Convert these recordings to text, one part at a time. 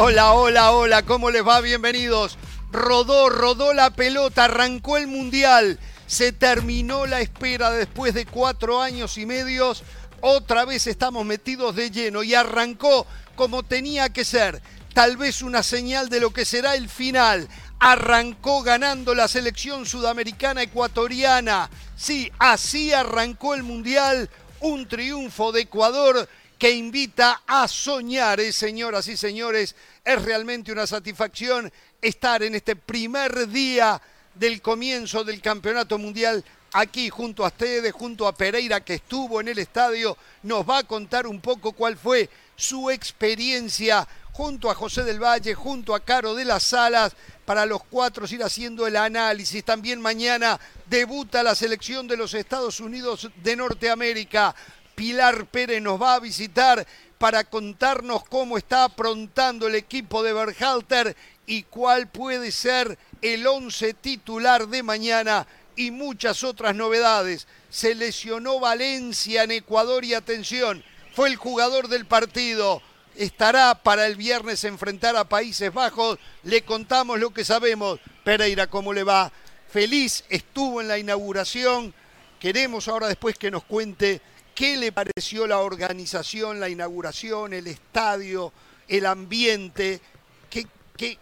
Hola, hola, hola, ¿cómo les va? Bienvenidos. Rodó, rodó la pelota, arrancó el Mundial. Se terminó la espera después de cuatro años y medios. Otra vez estamos metidos de lleno y arrancó como tenía que ser. Tal vez una señal de lo que será el final. Arrancó ganando la selección sudamericana ecuatoriana. Sí, así arrancó el Mundial. Un triunfo de Ecuador que invita a soñar, ¿eh, señoras y señores. Es realmente una satisfacción estar en este primer día del comienzo del Campeonato Mundial aquí junto a ustedes, junto a Pereira que estuvo en el estadio, nos va a contar un poco cuál fue su experiencia junto a José del Valle, junto a Caro de las Salas, para los cuatro ir haciendo el análisis. También mañana debuta la selección de los Estados Unidos de Norteamérica. Pilar Pérez nos va a visitar para contarnos cómo está aprontando el equipo de Berhalter y cuál puede ser el once titular de mañana y muchas otras novedades. Se lesionó Valencia en Ecuador y atención, fue el jugador del partido. Estará para el viernes enfrentar a Países Bajos. Le contamos lo que sabemos. Pereira, ¿cómo le va? Feliz, estuvo en la inauguración. Queremos ahora después que nos cuente ¿Qué le pareció la organización, la inauguración, el estadio, el ambiente? ¿Qué,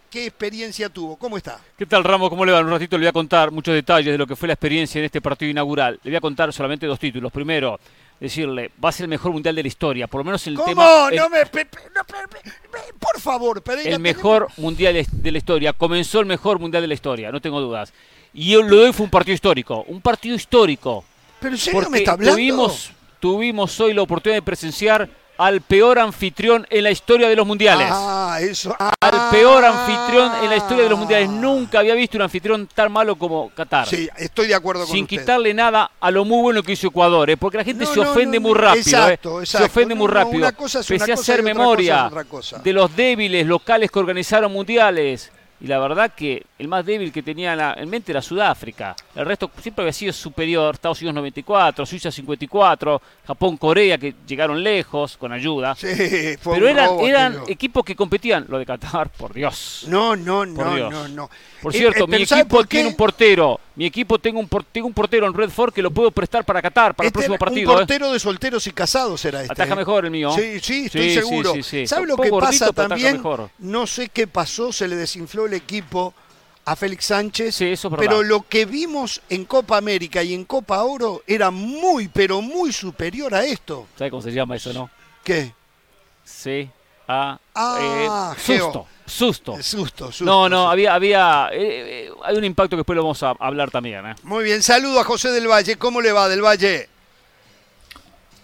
qué, experiencia tuvo? ¿Cómo está? ¿Qué tal, Ramos? ¿Cómo le va? En un ratito le voy a contar muchos detalles de lo que fue la experiencia en este partido inaugural. Le voy a contar solamente dos títulos. Primero, decirle, va a ser el mejor mundial de la historia, por lo menos el ¿Cómo? tema... No me, por favor, Pereira. El mejor mundial de la historia, comenzó el mejor mundial de la historia, no tengo dudas. Y lo de hoy fue un partido histórico, un partido histórico. Pero en serio me está hablando. Tuvimos tuvimos hoy la oportunidad de presenciar al peor anfitrión en la historia de los mundiales. Ah, eso. al peor anfitrión en la historia de los mundiales. Nunca había visto un anfitrión tan malo como Qatar. Sí, estoy de acuerdo con Sin quitarle nada a lo muy bueno que hizo Ecuador, ¿eh? porque la gente se ofende muy rápido. Exacto, ¿eh? Se ofende muy rápido. Una cosa es Pese a hacer memoria de los débiles locales que organizaron mundiales y la verdad que el más débil que tenía en mente era Sudáfrica. El resto siempre había sido superior. Estados Unidos 94, Suiza 54, Japón, Corea, que llegaron lejos con ayuda. Sí, fue Pero eran, eran equipos que competían. Lo de Qatar, por Dios. No, no, no, no, no. Por cierto, eh, mi equipo tiene un portero. Mi equipo tengo un, tengo un portero en Redford que lo puedo prestar para Qatar, para el este próximo partido. Un ¿eh? portero de solteros y casados era este. Ataja ¿eh? mejor el mío. Sí, sí, estoy seguro. ¿Sabe lo que pasa también? No sé qué pasó, se le desinfló el equipo a Félix Sánchez. Sí, eso pero lo que vimos en Copa América y en Copa Oro era muy, pero muy superior a esto. ¿Sabe cómo se llama eso, no? ¿Qué? Sí. A, ah, susto. Susto. Susto, susto. No, no, había, había, eh, hay un impacto que después lo vamos a hablar también. ¿eh? Muy bien, saludo a José del Valle. ¿Cómo le va, del Valle?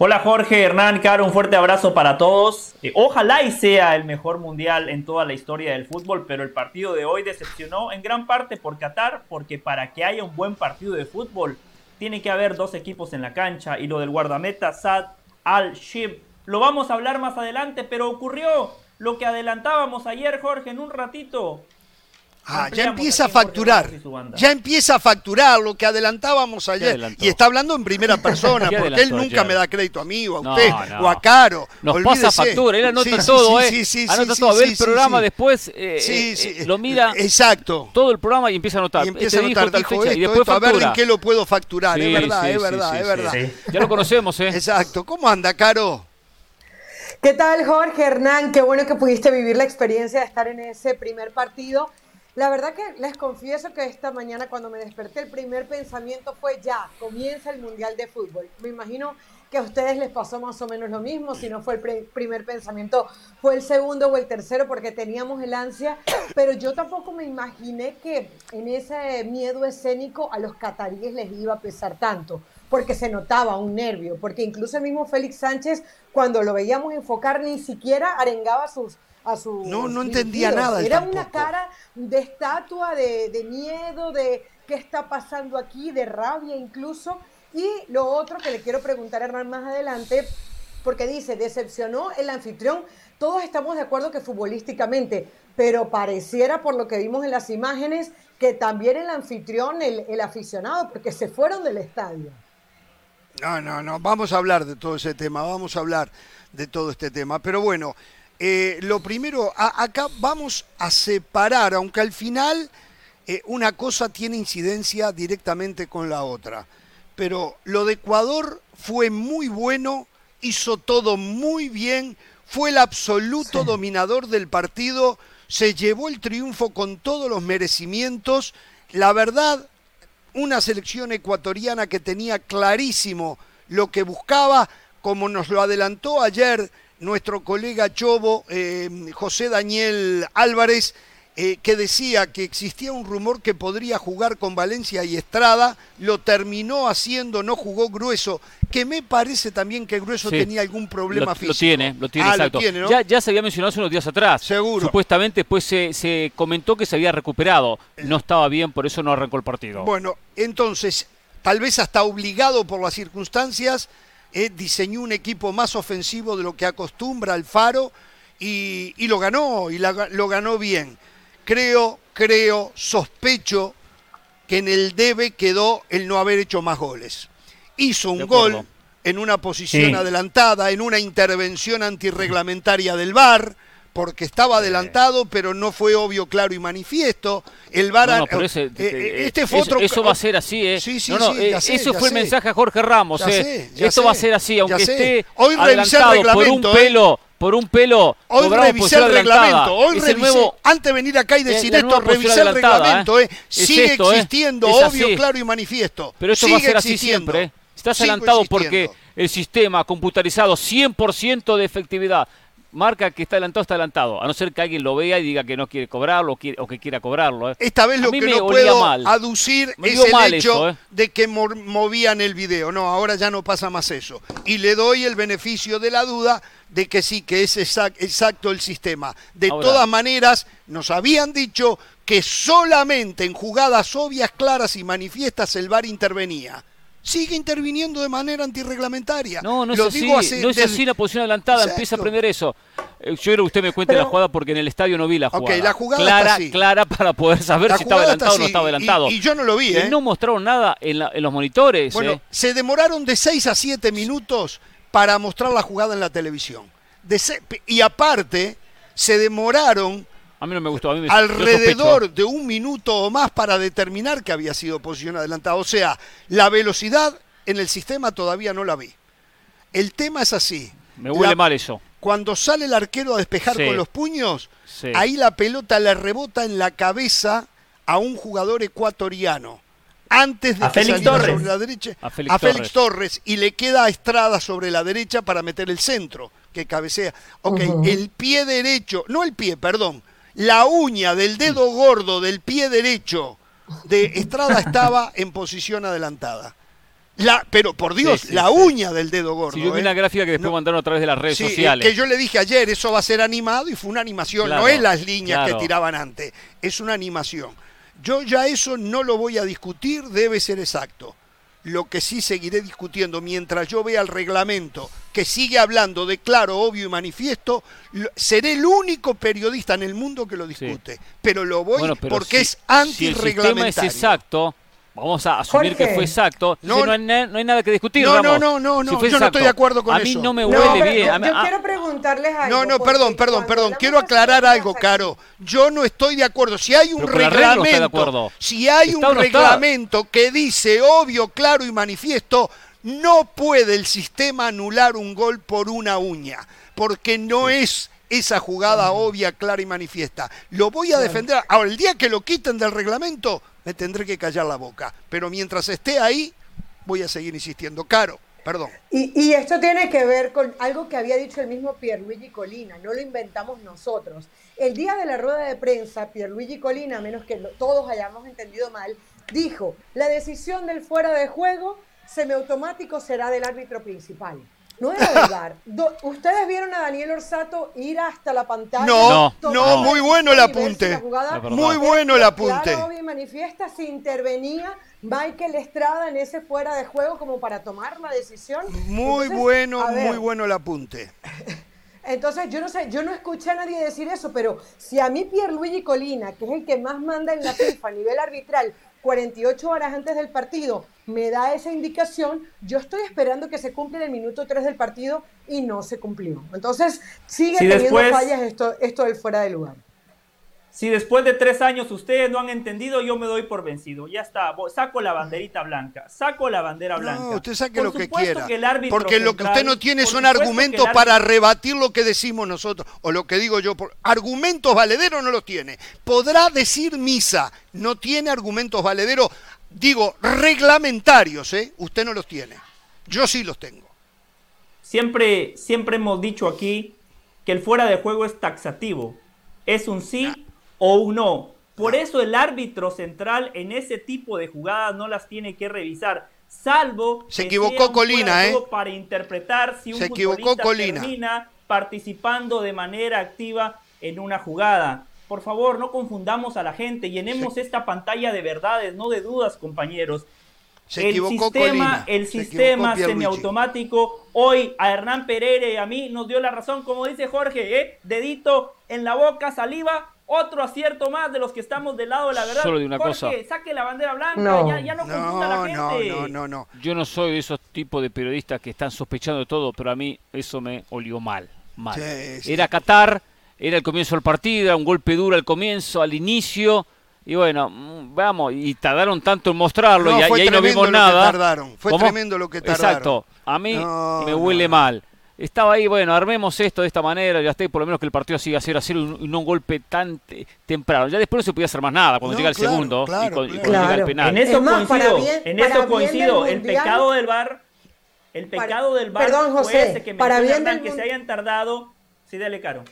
Hola Jorge, Hernán, Caro, un fuerte abrazo para todos. Eh, ojalá y sea el mejor mundial en toda la historia del fútbol, pero el partido de hoy decepcionó en gran parte por Qatar, porque para que haya un buen partido de fútbol tiene que haber dos equipos en la cancha y lo del guardameta Sad Al-Shib. Lo vamos a hablar más adelante, pero ocurrió lo que adelantábamos ayer, Jorge, en un ratito. Ah, ya empieza a facturar. Ya empieza a facturar lo que adelantábamos ayer. Y está hablando en primera persona, porque él nunca me da crédito a mí, o a usted, o a Caro. Nos pasa factura, él anota todo, ¿eh? Sí, sí, anota todo. Ve el programa después, eh, eh, lo mira. Exacto. Todo el programa y empieza a anotar. Y empieza a este anotar, dijo, esto, y después a ver en qué lo puedo facturar. es verdad, es verdad, es verdad. Ya lo conocemos, ¿eh? Exacto. ¿Cómo anda, Caro? ¿Qué tal, Jorge Hernán? Qué bueno que pudiste vivir la experiencia de estar en ese primer partido. La verdad que les confieso que esta mañana cuando me desperté el primer pensamiento fue ya, comienza el Mundial de Fútbol. Me imagino que a ustedes les pasó más o menos lo mismo, si no fue el primer pensamiento, fue el segundo o el tercero porque teníamos el ansia, pero yo tampoco me imaginé que en ese miedo escénico a los cataríes les iba a pesar tanto, porque se notaba un nervio, porque incluso el mismo Félix Sánchez, cuando lo veíamos enfocar, ni siquiera arengaba sus no, no entendía nada. Era una cara de estatua, de, miedo, de qué está pasando aquí, de rabia incluso. Y lo otro que le quiero preguntar a Hernán más adelante, porque dice, decepcionó el anfitrión. Todos estamos de acuerdo que futbolísticamente, pero pareciera por lo que vimos en las imágenes que también el anfitrión, el, el aficionado, porque se fueron del estadio. No, no, no, vamos a hablar de todo ese tema, vamos a hablar de todo este tema. Pero bueno, eh, lo primero, acá vamos a separar, aunque al final eh, una cosa tiene incidencia directamente con la otra. Pero lo de Ecuador fue muy bueno, hizo todo muy bien, fue el absoluto dominador del partido, se llevó el triunfo con todos los merecimientos. La verdad, una selección ecuatoriana que tenía clarísimo lo que buscaba, como nos lo adelantó ayer nuestro colega Chobo, eh, José Daniel Álvarez, eh, que decía que existía un rumor que podría jugar con Valencia y Estrada, lo terminó haciendo, no jugó Grueso, que me parece también que Grueso tenía algún problema físico. Lo tiene, lo tiene, ah, exacto. ya, ya, se había mencionado hace unos días atrás. Seguro. Supuestamente después se, se comentó que se había recuperado. No estaba bien, por eso no arrancó el partido. Bueno, entonces, tal vez hasta obligado por las circunstancias, eh, diseñó un equipo más ofensivo de lo que acostumbra Alfaro y, y lo ganó, y lo ganó bien. Creo, creo, sospecho que en el debe quedó el no haber hecho más goles. Hizo un gol en una posición adelantada, en una intervención antirreglamentaria del VAR, porque estaba adelantado, pero no fue obvio, claro y manifiesto. El VAR... No, eh, eh, eh, este fue otro... Eso va a ser así, ¿eh? Sí, sí, sí, Eso fue el mensaje a Jorge Ramos, ¿eh? Esto va a ser así, aunque esté Hoy adelantado por un pelo por un pelo. Hoy revisé el reglamento. Hoy revisé, antes de venir acá y decir esto, revisé el reglamento. ¿eh? Sigue existiendo, obvio, claro y manifiesto. Pero esto va a ser así siempre. Estás adelantado porque el sistema computarizado 100% de efectividad marca que está adelantado, está adelantado. A no ser que alguien lo vea y diga que no quiere cobrarlo o, que quiera cobrarlo. ¿eh? Esta vez lo que no puedo aducir es el hecho ¿eh? de que movían el video. No, ahora ya no pasa más eso. Y le doy el beneficio de la duda de que sí, que es exacto el sistema. De todas maneras, nos habían dicho que solamente en jugadas obvias, claras y manifiestas el VAR intervenía sigue interviniendo de manera antirreglamentaria. No, no es, así, no es así la posición adelantada, empieza a aprender eso. Eh, yo quiero que usted me cuente la jugada porque en el estadio no vi la jugada. la jugada clara, clara para poder saber si estaba adelantado o no estaba adelantado. Y, yo no lo vi, ¿eh? no mostraron nada en, los monitores. Bueno, ¿eh? se demoraron de 6 a 7 minutos para mostrar la jugada en la televisión. y aparte, se demoraron a mí no me gustó. A mí alrededor de un minuto o más para determinar que había sido posición adelantada. O sea, la velocidad en el sistema todavía no la vi. El tema es así. Me huele mal eso. Cuando sale el arquero a despejar con los puños, ahí la pelota le rebota en la cabeza a un jugador ecuatoriano. Antes de que sobre la derecha, a Félix, Torres. y le queda a Estrada sobre la derecha para meter el centro, que cabecea. Ok, el pie derecho, no el pie, perdón, la uña del dedo gordo del pie derecho de Estrada estaba en posición adelantada. La, pero por Dios, la uña del dedo gordo. Yo vi una ¿eh? gráfica que después mandaron a través de las redes sociales. Que yo le dije ayer, eso va a ser animado y fue una animación, no es las líneas que tiraban antes, es una animación. Yo ya eso no lo voy a discutir, debe ser exacto. Lo que sí seguiré discutiendo mientras yo vea el reglamento que sigue hablando de claro, obvio y manifiesto, seré el único periodista en el mundo que lo discute. Pero lo voy porque es antirreglamentario. Si el es exacto, Vamos a asumir que fue exacto. No, no, hay, nada que discutir. No, no, no, no, no. yo no estoy de acuerdo con eso. A mí no me huele bien. Yo, quiero preguntarles algo. No, no, perdón, perdón, perdón. Quiero aclarar algo, Caro. Yo no estoy de acuerdo. Si hay un reglamento, si hay un reglamento que dice obvio, claro y manifiesto, no puede el sistema anular un gol por una uña, porque no es esa jugada obvia, clara y manifiesta. Lo voy a defender. Ahora, el día que lo quiten del reglamento, me tendré que callar la boca. Pero mientras esté ahí, voy a seguir insistiendo. Caro, perdón. Y, esto tiene que ver con algo que había dicho el mismo Pierluigi Colina, no lo inventamos nosotros. El día de la rueda de prensa, Pierluigi Colina, a menos que todos hayamos entendido mal, dijo, la decisión del fuera de juego semiautomático será del árbitro principal. No era lugar. ¿Ustedes vieron a Daniel Orsato ir hasta la pantalla? No, no, muy bueno el apunte. muy bueno el apunte. Claro, manifiesta si intervenía Michael Estrada en ese fuera de juego como para tomar la decisión. Muy bueno, muy bueno el apunte. Entonces, yo no sé, yo no escuché a nadie decir eso, pero si a mí Pierluigi Colina, que es el que más manda en la FIFA a nivel arbitral, 48 horas antes del partido, me da esa indicación, yo estoy esperando que se cumpla en el minuto 3 del partido y no se cumplió. Entonces, sigue teniendo fallas esto, esto del fuera de lugar. Si después de tres años ustedes no han entendido, yo me doy por vencido. Ya está, saco la banderita blanca, saco la bandera blanca. No, usted saque lo que quiera. porque lo que usted no tiene son argumentos para rebatir lo que decimos nosotros, o lo que digo yo. Argumentos valederos no los tiene. Podrá decir misa, no tiene argumentos valederos, digo, reglamentarios, ¿eh? Usted no los tiene. Yo sí los tengo. Siempre, siempre hemos dicho aquí que el fuera de juego es taxativo. Es un sí o un no. Por eso el árbitro central en ese tipo de jugadas no las tiene que revisar, salvo se equivocó Colina, ¿eh? para interpretar si un se equivocó Colina. termina participando de manera activa en una jugada. Por favor, no confundamos a la gente, llenemos esta pantalla de verdades, no de dudas, compañeros. Se el sistema, el sistema semiautomático hoy a Hernán Pereira y a mí nos dio la razón, como dice Jorge, ¿eh? dedito en la boca, saliva, otro acierto más de los que estamos del lado de la verdad. Solo de una cosa. saque la bandera blanca, Ya, no confunda a la gente. No, no, no, Yo no soy de esos tipos de periodistas que están sospechando de todo, pero a mí eso me olió mal. Mal. Era Qatar, era el comienzo del partido, era un golpe duro al comienzo, al inicio. Y bueno, mm, vamos, y tardaron tanto en mostrarlo y, ahí no vimos nada. Tardaron. Fue tremendo lo que tardaron. Exacto, a mí me huele mal estaba ahí, bueno, armemos esto de esta manera, ya está, por lo menos que el partido siga 0 a 0 y no un golpe tan temprano. Ya después no se podía hacer más nada cuando llega el segundo y, cuando, llega el penal. En eso coincido, en eso coincido, el pecado del bar, el pecado del bar perdón, José, que para bien del que se hayan tardado, sí, dale caro.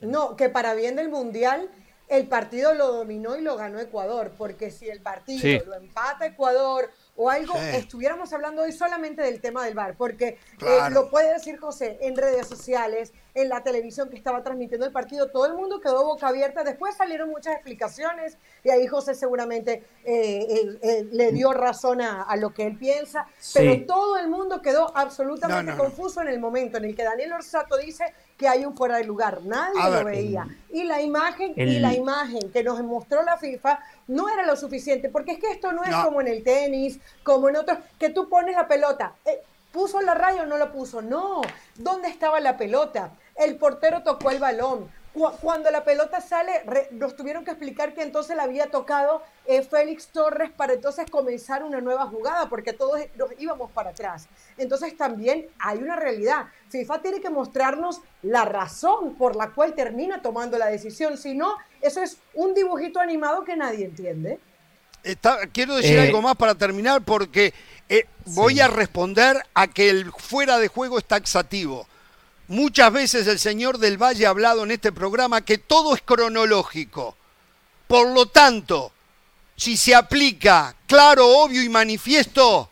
No, que para bien del mundial el partido lo dominó y lo ganó Ecuador, porque si el partido lo empata Ecuador o algo, estuviéramos hablando hoy solamente del tema del bar, porque eh, lo puede decir José en redes sociales, en la televisión que estaba transmitiendo el partido, todo el mundo quedó boca abierta, después salieron muchas explicaciones y ahí José seguramente eh, eh, le dio razón a, lo que él piensa, pero todo el mundo quedó absolutamente confuso en el momento en el que Daniel Orsato dice que hay un fuera de lugar, nadie lo veía. Y la imagen, y la imagen que nos mostró la FIFA no era lo suficiente, porque es que esto no es como en el tenis, como en otros, que tú pones la pelota. Eh, ¿Puso la raya o no la puso? No. ¿Dónde estaba la pelota? El portero tocó el balón. Cuando la pelota sale, nos tuvieron que explicar que entonces la había tocado eh, Félix Torres para entonces comenzar una nueva jugada, porque todos nos íbamos para atrás. Entonces también hay una realidad. FIFA tiene que mostrarnos la razón por la cual termina tomando la decisión. Si no, eso es un dibujito animado que nadie entiende. quiero decir eh, algo más para terminar, porque eh, voy a responder a que el fuera de juego es taxativo. Muchas veces el señor del Valle ha hablado en este programa que todo es cronológico. Por lo tanto, si se aplica claro, obvio y manifiesto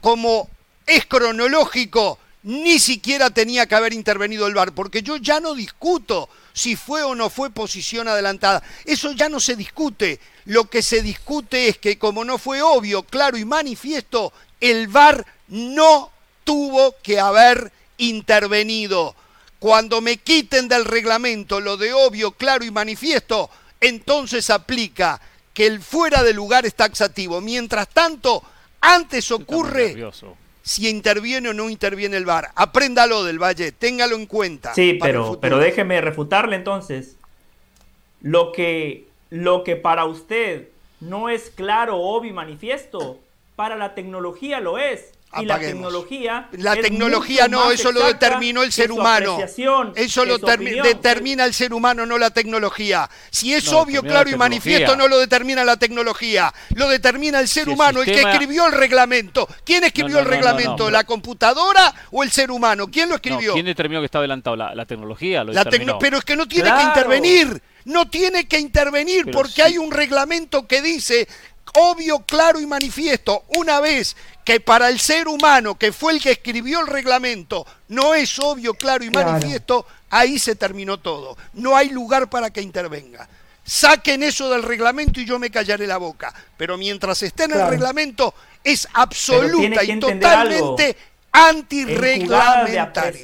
como es cronológico, ni siquiera tenía que haber intervenido el VAR, porque yo ya no discuto si fue o no fue posición adelantada. Eso ya no se discute. Lo que se discute es que como no fue obvio, claro y manifiesto, el VAR no tuvo que haber intervenido. Cuando me quiten del reglamento lo de obvio, claro y manifiesto, entonces aplica que el fuera de lugar es taxativo. Mientras tanto, antes ocurre si interviene o no interviene el VAR. Apréndalo del Valle, téngalo en cuenta. Sí, pero, pero déjeme refutarle entonces. Lo que, lo que para usted no es claro, obvio y manifiesto, para la tecnología lo es y la tecnología. La tecnología no, eso lo determinó el ser humano. Eso lo determina el ser humano, no la tecnología. Si es obvio, claro y manifiesto, no lo determina la tecnología. Lo determina el ser humano, el, que escribió el reglamento. ¿Quién escribió el reglamento? ¿La computadora o el ser humano? ¿Quién lo escribió? ¿Quién determinó que está adelantado? La, tecnología. Lo pero es que no tiene que intervenir. No tiene que intervenir porque hay un reglamento que dice obvio, claro y manifiesto. Una vez que para el ser humano, que fue el que escribió el reglamento, no es obvio, claro y manifiesto, ahí se terminó todo. No hay lugar para que intervenga. Saquen eso del reglamento y yo me callaré la boca. Pero mientras esté en el reglamento, es absoluta y totalmente antirreglamentario.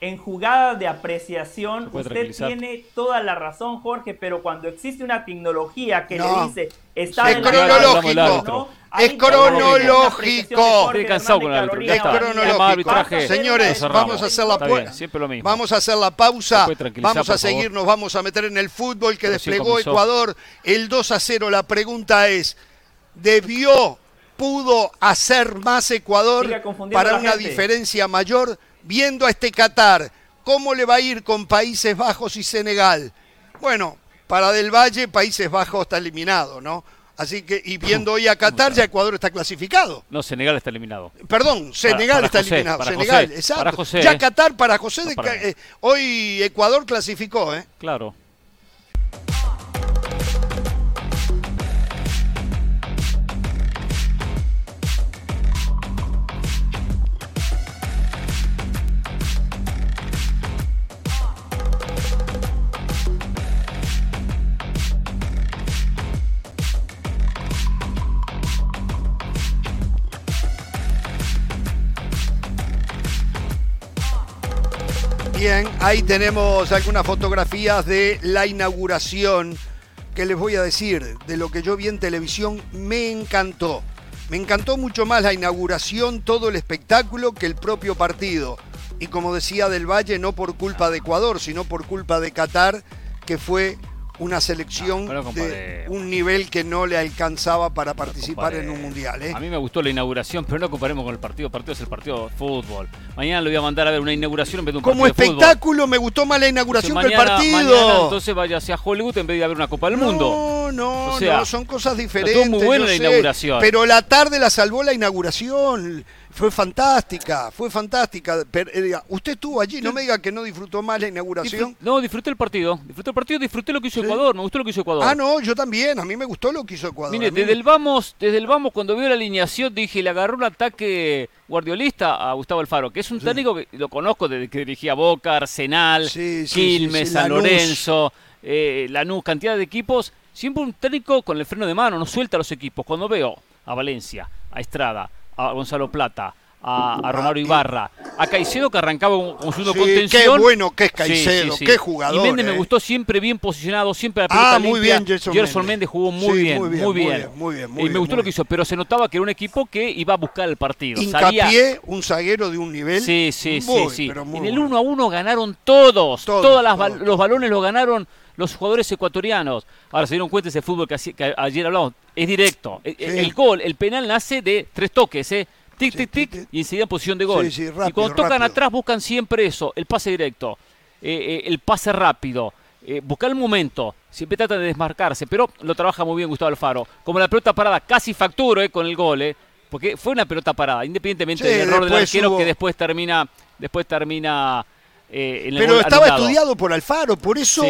En jugada de apreciación, usted tiene toda la razón, Jorge, pero cuando existe una tecnología que le dice está es cronológico, es cronológico, es cronológico. Señores, vamos a hacer la vamos a hacer la pausa, vamos a seguirnos, vamos a meter en el fútbol que desplegó Ecuador el 2 a 0. La pregunta es, ¿debió, pudo hacer más Ecuador para una diferencia mayor? Viendo a este Qatar, ¿cómo le va a ir con Países Bajos y Senegal? Bueno, para Del Valle, Países Bajos está eliminado, ¿no? Así que, y viendo hoy a Qatar, ya Ecuador está clasificado. No, Senegal está eliminado. Perdón, Senegal está eliminado. Senegal, exacto. ya Qatar para José, de, eh, hoy Ecuador clasificó, ¿eh? Claro. Ahí tenemos algunas fotografías de la inauguración que les voy a decir, de lo que yo vi en televisión, me encantó. Me encantó mucho más la inauguración, todo el espectáculo que el propio partido. Y como decía Del Valle, no por culpa de Ecuador, sino por culpa de Qatar, que fue una selección de un nivel que no le alcanzaba para participar en un mundial. ¿eh? A mí me gustó la inauguración, pero no comparemos con el partido. El partido es el partido de fútbol. Mañana lo voy a mandar a ver una inauguración en vez de un Como partido espectáculo me gustó más la inauguración que el partido. entonces vaya hacia Hollywood en vez de haber una Copa del Mundo. No, no, no, son cosas diferentes. Estuvo muy buena la inauguración. Pero la tarde la salvó la inauguración. Fue fantástica, fue fantástica. Eh, usted estuvo allí, no me diga que no disfrutó más la inauguración. no, disfruté el partido. Disfruté el partido, disfruté lo que hizo Ecuador. Me gustó lo que hizo Ecuador. Ah, no, yo también. A mí me gustó lo que hizo Ecuador. Mire, desde el vamos, desde el vamos, cuando vio la alineación, dije, le agarró un ataque guardiolista a Gustavo Alfaro, que es un técnico que lo conozco desde que dirigía Boca, Arsenal, Quilmes, San Lorenzo, eh, Lanús, cantidad de equipos. Siempre un técnico con el freno de mano, no suelta los equipos. Cuando veo a Valencia, a Estrada, a Gonzalo Plata, a, a Romaro Ibarra, a Caicedo que arrancaba con su sí, contención. Qué bueno que es Caicedo, qué jugador. Y Méndez me eh. gustó siempre bien posicionado, siempre la pelota ah, muy bien Gerson, Méndez. jugó muy, bien, muy, bien, muy bien, muy bien, y me gustó lo que hizo, pero se notaba que era un equipo que iba a buscar el partido. Hincapié, un zaguero de un nivel. Sí, sí, sí, sí. En el 1 a 1 ganaron todos, todos, los balones los ganaron los jugadores ecuatorianos. Ahora se dieron cuenta ese fútbol que, ayer hablamos, es directo. E, e, el, gol, el penal nace de tres toques, ¿eh? tic, tic, tic, y enseguida en posición de gol. y cuando tocan atrás buscan siempre eso, el pase directo, eh, eh, el pase rápido, eh, buscar el momento, siempre trata de desmarcarse, pero lo trabaja muy bien Gustavo Alfaro. Como la pelota parada, casi facturo con el gol, porque fue una pelota parada, independientemente del error del arquero que después termina, después termina eh, Pero estaba estudiado por Alfaro, por eso,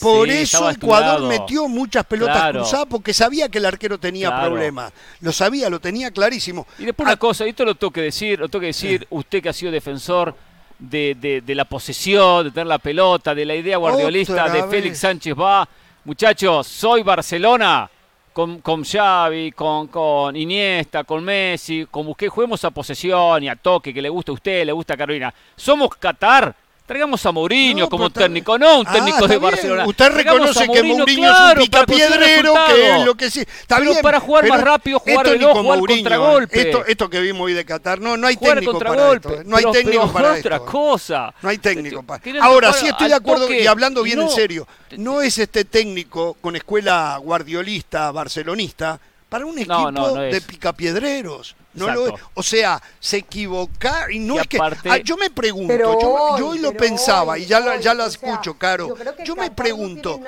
por eso Ecuador metió muchas pelotas cruzadas porque sabía que el arquero tenía problemas. Lo sabía, lo tenía clarísimo. Y después una ah, cosa, esto lo tengo que decir, lo tengo que decir, usted que ha sido defensor de, de, la posesión, de tener la pelota, de la idea guardiolista de Félix Sánchez va. Muchachos, soy Barcelona. Con, con Xavi, con, con Iniesta, con Messi, con Busquets, juguemos a posesión y a toque que le gusta a usted, le gusta a Carolina. Somos Qatar, Traigamos a Mourinho como técnico, no un ah, técnico de Barcelona. Usted reconoce que Mourinho es un picapiedrero, que es lo que sí. Está pero para jugar más rápido, jugar dos, jugar contragolpe. Esto, esto que vimos hoy de Qatar, no, no hay técnico para esto. ¿eh? No hay técnico para otra cosa. No hay técnico para Ahora, sí estoy de acuerdo, y hablando bien en serio, no es este técnico con escuela guardiolista, barcelonista, para un equipo de picapiedreros. No lo, o sea, se equivoca y no es que ah, yo me pregunto, yo, hoy lo pensaba y ya, lo, ya la escucho, Caro. Yo, me pregunto,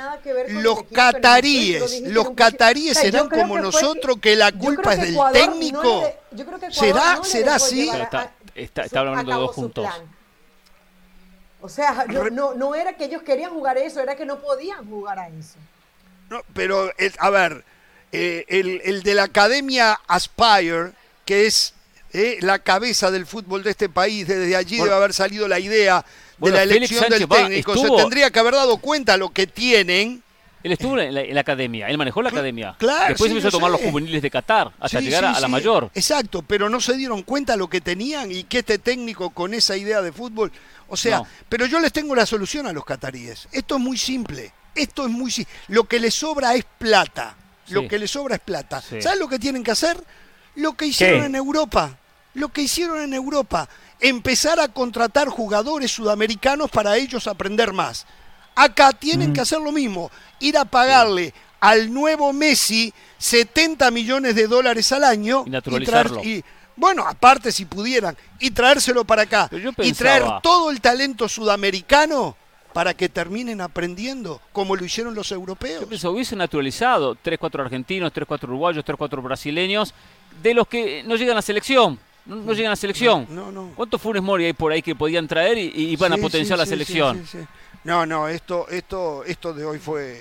los cataríes, los cataríes serán como nosotros que la culpa es del técnico. ¿Será será así? Está, está, hablando de dos puntos. O sea, no, no, era que ellos querían jugar eso, era que no podían jugar a eso. No, pero, a ver, eh, el, el, de la academia Aspire, que es eh, la cabeza del fútbol de este país, desde allí debe haber salido la idea de la elección del técnico. Se tendría que haber dado cuenta lo que tienen Él estuvo en la, academia, él manejó la academia. Claro, Después empezó a tomar los juveniles de Qatar hasta llegar a, la mayor. Exacto, pero no se dieron cuenta lo que tenían y que este técnico con esa idea de fútbol. O sea, pero yo les tengo la solución a los cataríes. Esto es muy simple. Esto es muy simple. Lo que les sobra es plata. Lo que les sobra es plata. ¿Sabes lo que tienen que hacer? Lo que hicieron en Europa. Lo que hicieron en Europa. Empezar a contratar jugadores sudamericanos para ellos aprender más. Acá tienen que hacer lo mismo, ir a pagarle al nuevo Messi 70 millones de dólares al año y naturalizarlo. Y, bueno, aparte si pudieran, y traérselo para acá. y traer todo el talento sudamericano para que terminen aprendiendo como lo hicieron los europeos. Yo pensaba, hubiese naturalizado 3, 4 argentinos, 3, 4 uruguayos, 3, 4 brasileños, de los que no llegan a la selección. No, llegan a la selección. No, no, ¿Cuántos Funes Mori hay por ahí que podían traer y, y van a potenciar la selección? No, no, esto, esto, esto de hoy fue,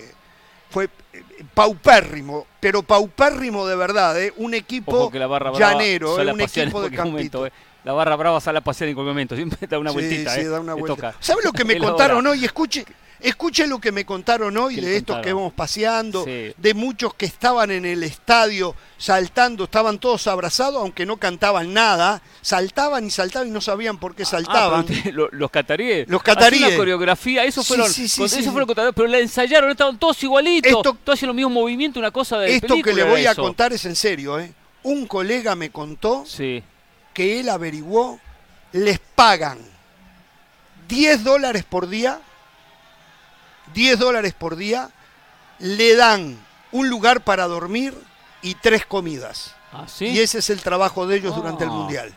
fue eh, paupérrimo, pero paupérrimo de verdad, ¿eh? un equipo llanero, ¿eh? un equipo de campito. ¿eh? La barra brava sale a pasear en cualquier momento, siempre da una vueltita. Sí, da una vuelta. ¿Sabes lo que me contaron hoy? Escuche, Escuchen lo que me contaron hoy de estos que vamos paseando, de muchos que estaban en el estadio saltando, estaban todos abrazados, aunque no cantaban nada, saltaban y saltaban y no sabían por qué ah, saltaban. los cataríes. Los cataríes. Una coreografía, eso fueron, sí, eso fueron pero la ensayaron, estaban todos igualitos, todos hacían los mismos movimientos, una cosa de Esto que le voy a contar es en serio, ¿eh? Un colega me contó que él averiguó, les pagan 10 dólares por día 10 dólares por día, le dan un lugar para dormir y tres comidas. ¿Ah, y ese es el trabajo de ellos durante el ah. Mundial.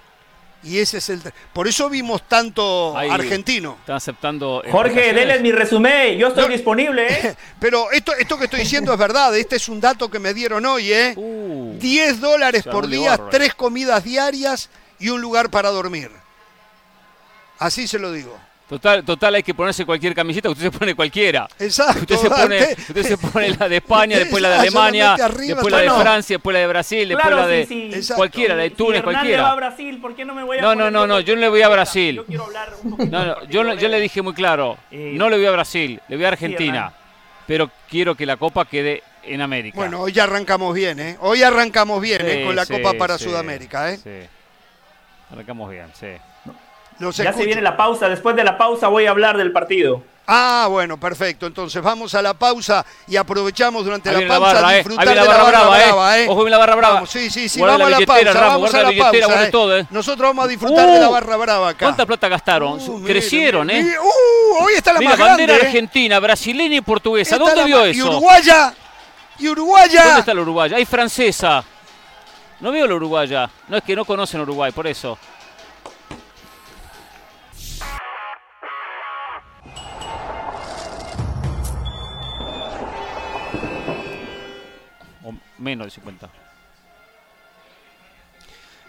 Y ese es el. Por eso vimos tanto argentino. Está aceptando. Jorge, denle mi resumen. Yo estoy disponible. ¿eh? Pero esto, esto que estoy diciendo es verdad. Este es un dato que me dieron hoy. ¿eh? 10 uh. dólares por día, tres comidas diarias y un lugar para dormir. Así se lo digo. Total, total hay que ponerse cualquier camiseta, usted se pone cualquiera. Exacto. Usted se pone, usted se pone la de España, después la de Alemania, después la de Francia, después la de Brasil, después la de cualquiera, la de Túnez, cualquiera. va a Brasil, ¿por qué no me voy a No, no, no, no, yo no le voy a Brasil. Yo quiero hablar un poquito. No, no, yo, yo le dije muy claro, eh, no le voy a Brasil, le voy a Argentina. pero quiero que la Copa quede en América. Bueno, hoy arrancamos bien, ¿eh? Hoy arrancamos bien, ¿eh? Con la Copa para Sudamérica, ¿eh? Sí. Arrancamos bien, sí ya se viene la pausa. Después de la pausa voy a hablar del partido. Ah, bueno, perfecto. Entonces vamos a la pausa y aprovechamos durante la pausa a eh. disfrutar de la barra, brava, ¿eh? Ojo, la barra brava. sí, sí, sí, vamos a la pausa, vamos a la pausa. ¿eh? Todo, ¿eh? Nosotros vamos a disfrutar de la uh, barra brava acá. ¿Cuánta plata gastaron? Uh, Crecieron, ¿eh? Uh, hoy está la mira, más bandera ¿eh? argentina, brasileña y portuguesa. ¿Dónde vio eso? Y uruguaya. Y uruguaya. ¿Dónde está la uruguaya? Hay francesa. No veo la uruguaya. No es que no conocen Uruguay, por eso. Menos de 50.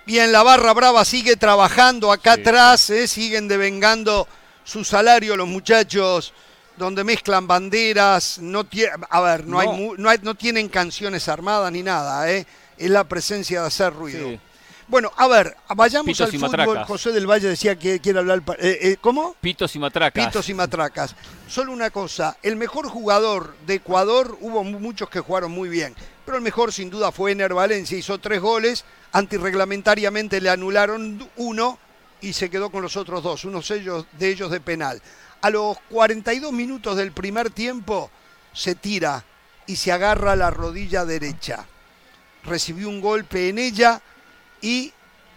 Bien, la barra brava sigue trabajando acá atrás, eh, siguen devengando su salario los muchachos donde mezclan banderas, no a ver, no, Hay, no, tienen canciones armadas ni nada, ¿eh? es la presencia de hacer ruido. Bueno, a ver, vayamos al fútbol. José del Valle decía que quiere hablar. Eh, eh, ¿Cómo? Pitos y matracas. Pitos y matracas. Solo una cosa: el mejor jugador de Ecuador, hubo muchos que jugaron muy bien, el mejor sin duda fue Ener Valencia. Hizo tres goles, antirreglamentariamente le anularon uno y se quedó con los otros dos, unos de ellos de penal. A los 42 minutos del primer tiempo se tira y se agarra la rodilla derecha. Recibió un golpe en ella y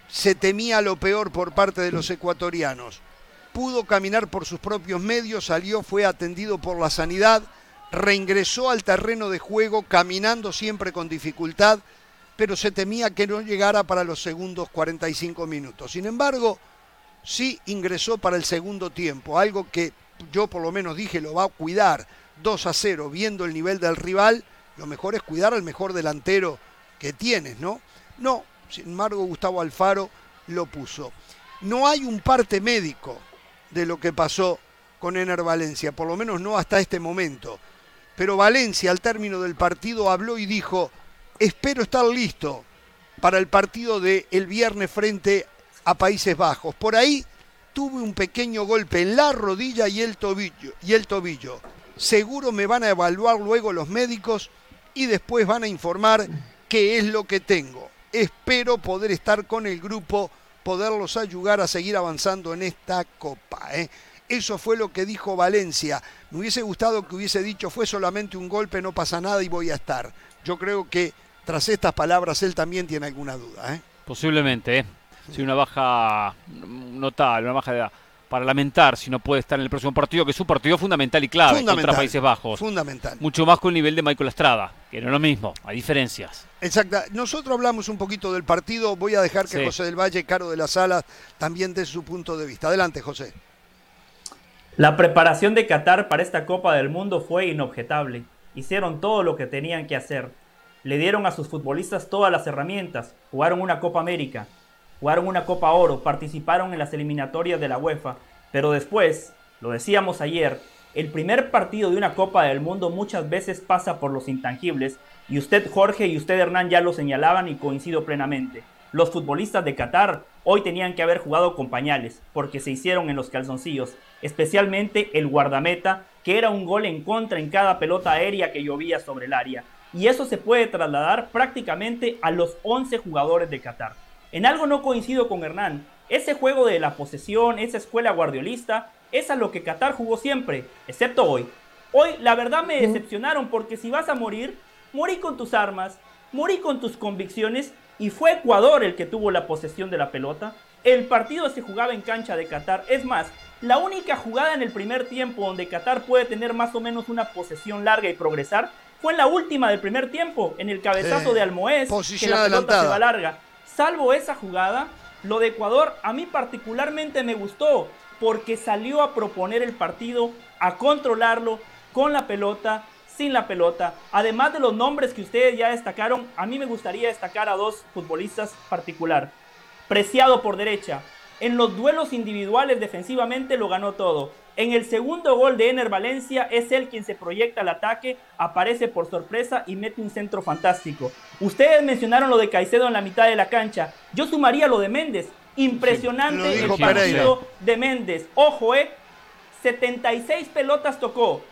se temía lo peor por parte de los ecuatorianos. Pudo caminar por sus propios medios, salió, fue atendido por la sanidad, reingresó al terreno de juego caminando siempre con dificultad, pero se temía que no llegara para los segundos 45 minutos. Sin embargo, sí ingresó para el segundo tiempo, algo que yo por lo menos dije lo va a cuidar 2 a 0, viendo el nivel del rival, lo mejor es cuidar al mejor delantero que tienes, ¿no? No, sin embargo, Gustavo Alfaro lo puso. No hay un parte médico de lo que pasó con Ener Valencia, por lo menos no hasta este momento. Pero Valencia al término del partido habló y dijo, espero estar listo para el partido del el viernes frente a Países Bajos. Por ahí tuve un pequeño golpe en la rodilla y el tobillo. Y el tobillo. seguro me van a evaluar luego los médicos y después van a informar qué es lo que tengo. Espero poder estar con el grupo, poderlos ayudar a seguir avanzando en esta copa. ¿eh? Eso fue lo que dijo Valencia. Me hubiese gustado que hubiese dicho fue solamente un golpe, no pasa nada y voy a estar. Yo creo que tras estas palabras él también tiene alguna duda. ¿eh? Posiblemente, ¿eh? Sí, una baja notable, una baja de edad para lamentar si no puede estar en el próximo partido, que es un partido fundamental y clave contra Países Bajos. Fundamental. Mucho más con el nivel de Michael Estrada, que no es lo mismo, hay diferencias. Exacto. Nosotros hablamos un poquito del partido. Voy a dejar que José del Valle, Caro de las Alas, también dé su punto de vista. Adelante, José. La preparación de Qatar para esta Copa del Mundo fue inobjetable. Hicieron todo lo que tenían que hacer. Le dieron a sus futbolistas todas las herramientas. Jugaron una Copa América, jugaron una Copa Oro, participaron en las eliminatorias de la UEFA, pero después, lo decíamos ayer, el primer partido de una Copa del Mundo muchas veces pasa por los intangibles, y usted Jorge y usted Hernán ya lo señalaban y coincido plenamente. Los futbolistas de Qatar hoy tenían que haber jugado con pañales, porque se hicieron en los calzoncillos, especialmente el guardameta, que era un gol en contra en cada pelota aérea que llovía sobre el área. Y eso se puede trasladar prácticamente a los 11 jugadores de Qatar. En algo no coincido con Hernán. Ese juego de la posesión, esa escuela guardiolista, es a lo que Qatar jugó siempre, excepto hoy. Hoy la verdad me decepcionaron porque si vas a morir, morí con tus armas, morí con tus convicciones y fue Ecuador el que tuvo la posesión de la pelota. El partido se jugaba en cancha de Qatar. Es más, la única jugada en el primer tiempo donde Qatar puede tener más o menos una posesión larga y progresar fue en la última del primer tiempo, en el cabezazo de Almoez, que la pelota se va larga salvo esa jugada, lo de Ecuador a mí particularmente me gustó porque salió a proponer el partido, a controlarlo con la pelota, sin la pelota. Además de los nombres que ustedes ya destacaron, a mí me gustaría destacar a dos futbolistas particular. Preciado por derecha. En los duelos individuales defensivamente lo ganó todo. En el segundo gol de Ener Valencia es él quien se proyecta al ataque, aparece por sorpresa y mete un centro fantástico. Ustedes mencionaron lo de Caicedo en la mitad de la cancha. Yo sumaría lo de Méndez. Impresionante el partido de Méndez. Ojo, eh. 76 pelotas tocó.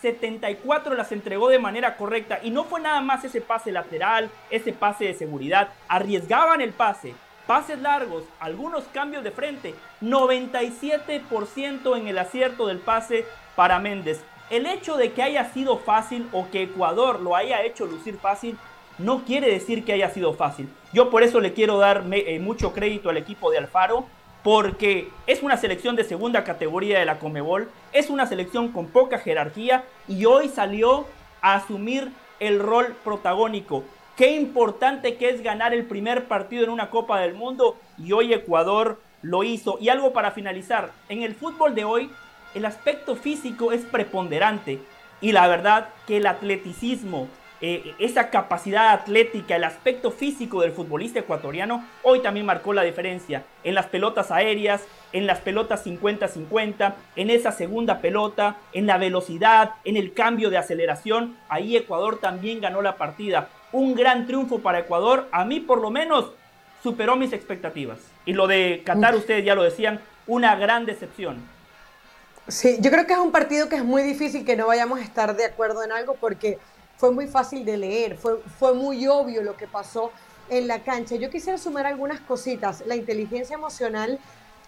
74 las entregó de manera correcta. Y no fue nada más ese pase lateral, ese pase de seguridad. Arriesgaban el pase pases largos, algunos cambios de frente, 97% en el acierto del pase para Méndez. El hecho de que haya sido fácil o que Ecuador lo haya hecho lucir fácil no quiere decir que haya sido fácil. Yo por eso le quiero dar eh, mucho crédito al equipo de Alfaro, porque es una selección de segunda categoría de la Comebol, es una selección con poca jerarquía y hoy salió a asumir el rol protagónico. Qué importante que es ganar el primer partido en una Copa del Mundo y hoy Ecuador lo hizo. Y algo para finalizar, en el fútbol de hoy el aspecto físico es preponderante y la verdad que el atleticismo, eh, esa capacidad atlética, el aspecto físico del futbolista ecuatoriano, hoy también marcó la diferencia en las pelotas aéreas, en las pelotas 50-50, en esa segunda pelota, en la velocidad, en el cambio de aceleración. Ahí Ecuador también ganó la partida un gran triunfo para Ecuador. A mí por lo menos superó mis expectativas. Y lo de Qatar, ustedes ya lo decían, una gran decepción. Sí, yo creo que es un partido que es muy difícil que no vayamos a estar de acuerdo en algo porque fue muy fácil de leer, fue, fue muy obvio lo que pasó en la cancha. Yo quisiera sumar algunas cositas. La inteligencia emocional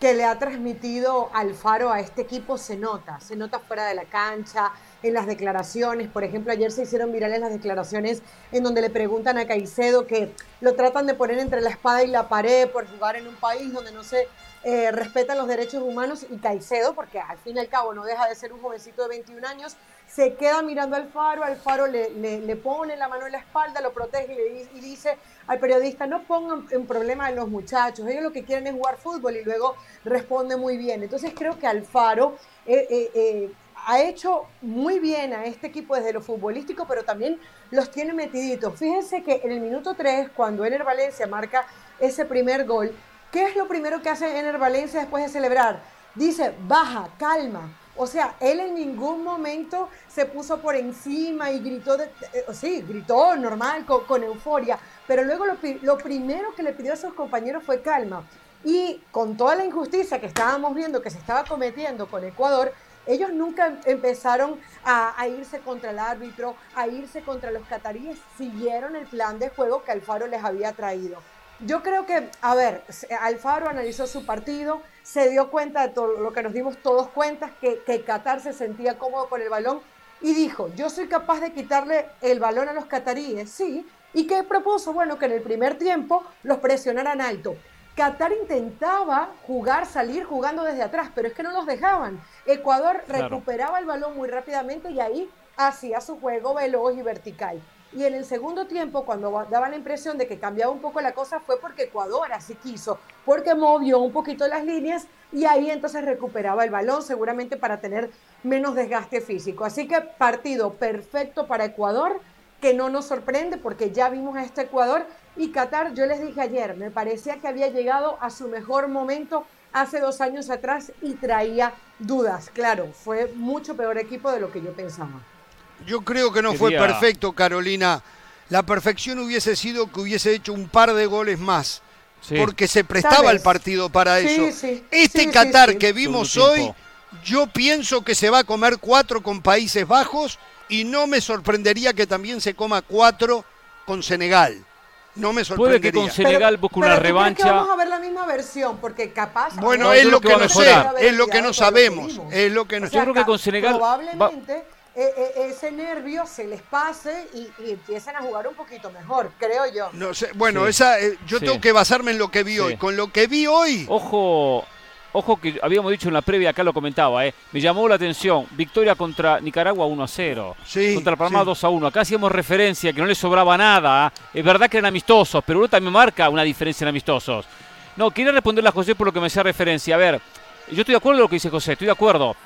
que le ha transmitido Alfaro a este equipo se nota, se nota fuera de la cancha, en las declaraciones. Por ejemplo, ayer se hicieron virales las declaraciones en donde le preguntan a Caicedo que lo tratan de poner entre la espada y la pared por jugar en un país donde no se eh, respetan los derechos humanos y Caicedo, porque al fin y al cabo no deja de ser un jovencito de 21 años, se queda mirando al faro, al faro le, le, pone la mano en la espalda, lo protege y, dice al periodista, no pongan en problema a los muchachos, ellos lo que quieren es jugar fútbol y luego responde muy bien. Entonces creo que Alfaro eh, eh, eh ha hecho muy bien a este equipo desde lo futbolístico, pero también los tiene metiditos. Fíjense que en el minuto 3, cuando Ener Valencia marca ese primer gol, ¿qué es lo primero que hace Ener Valencia después de celebrar? Dice, baja, calma. O sea, él en ningún momento se puso por encima y gritó, de, eh, sí, gritó normal, con, euforia, pero luego lo, primero que le pidió a sus compañeros fue calma. Y con toda la injusticia que estábamos viendo que se estaba cometiendo con Ecuador, Ellos nunca empezaron a, a, irse contra el árbitro, a irse contra los cataríes, siguieron el plan de juego que Alfaro les había traído. Yo creo que, a ver, Alfaro analizó su partido, se dio cuenta de todo lo que nos dimos todos cuenta, que, que Qatar se sentía cómodo con el balón y dijo, yo soy capaz de quitarle el balón a los cataríes, sí, ¿Y qué propuso? Bueno, que en el primer tiempo los presionaran alto. Qatar intentaba jugar, salir jugando desde atrás, pero es que no los dejaban. Ecuador recuperaba el balón muy rápidamente y ahí hacía su juego veloz y vertical. Y en el segundo tiempo, cuando daba la impresión de que cambiaba un poco la cosa, fue porque Ecuador así quiso, porque movió un poquito las líneas y ahí entonces recuperaba el balón, seguramente para tener menos desgaste físico. Así que partido perfecto para Ecuador, que no nos sorprende porque ya vimos a este Ecuador y Qatar, yo les dije ayer, me parecía que había llegado a su mejor momento hace dos años atrás y traía dudas. Claro, fue mucho peor equipo de lo que yo pensaba. Yo creo que no fue perfecto, Carolina. La perfección hubiese sido que hubiese hecho un par de goles más. Porque se prestaba el partido para eso. este Qatar que vimos hoy, yo pienso que se va a comer cuatro con Países Bajos y no me sorprendería que también se coma cuatro con Senegal. No me sorprendería. Puede que con Senegal busque una revancha. vamos a ver la misma versión, porque capaz. Bueno, es, lo que, no sé, es lo que no sabemos. Es lo que no Yo creo que con Senegal. Probablemente. Ese nervio se les pase y, empiecen a jugar un poquito mejor, creo yo. No sé, bueno, esa, eh, yo tengo que basarme en lo que vi hoy. Con lo que vi hoy. Ojo, ojo que habíamos dicho en la previa, acá lo comentaba, me llamó la atención. Victoria contra Nicaragua 1 a 0. contra Panamá 2 a 1. Acá hacíamos referencia que no le sobraba nada. Es verdad que eran amistosos, pero uno también marca una diferencia en amistosos. No, quería responderle a José por lo que me hacía referencia. A ver, yo estoy de acuerdo con lo que dice José, estoy de acuerdo.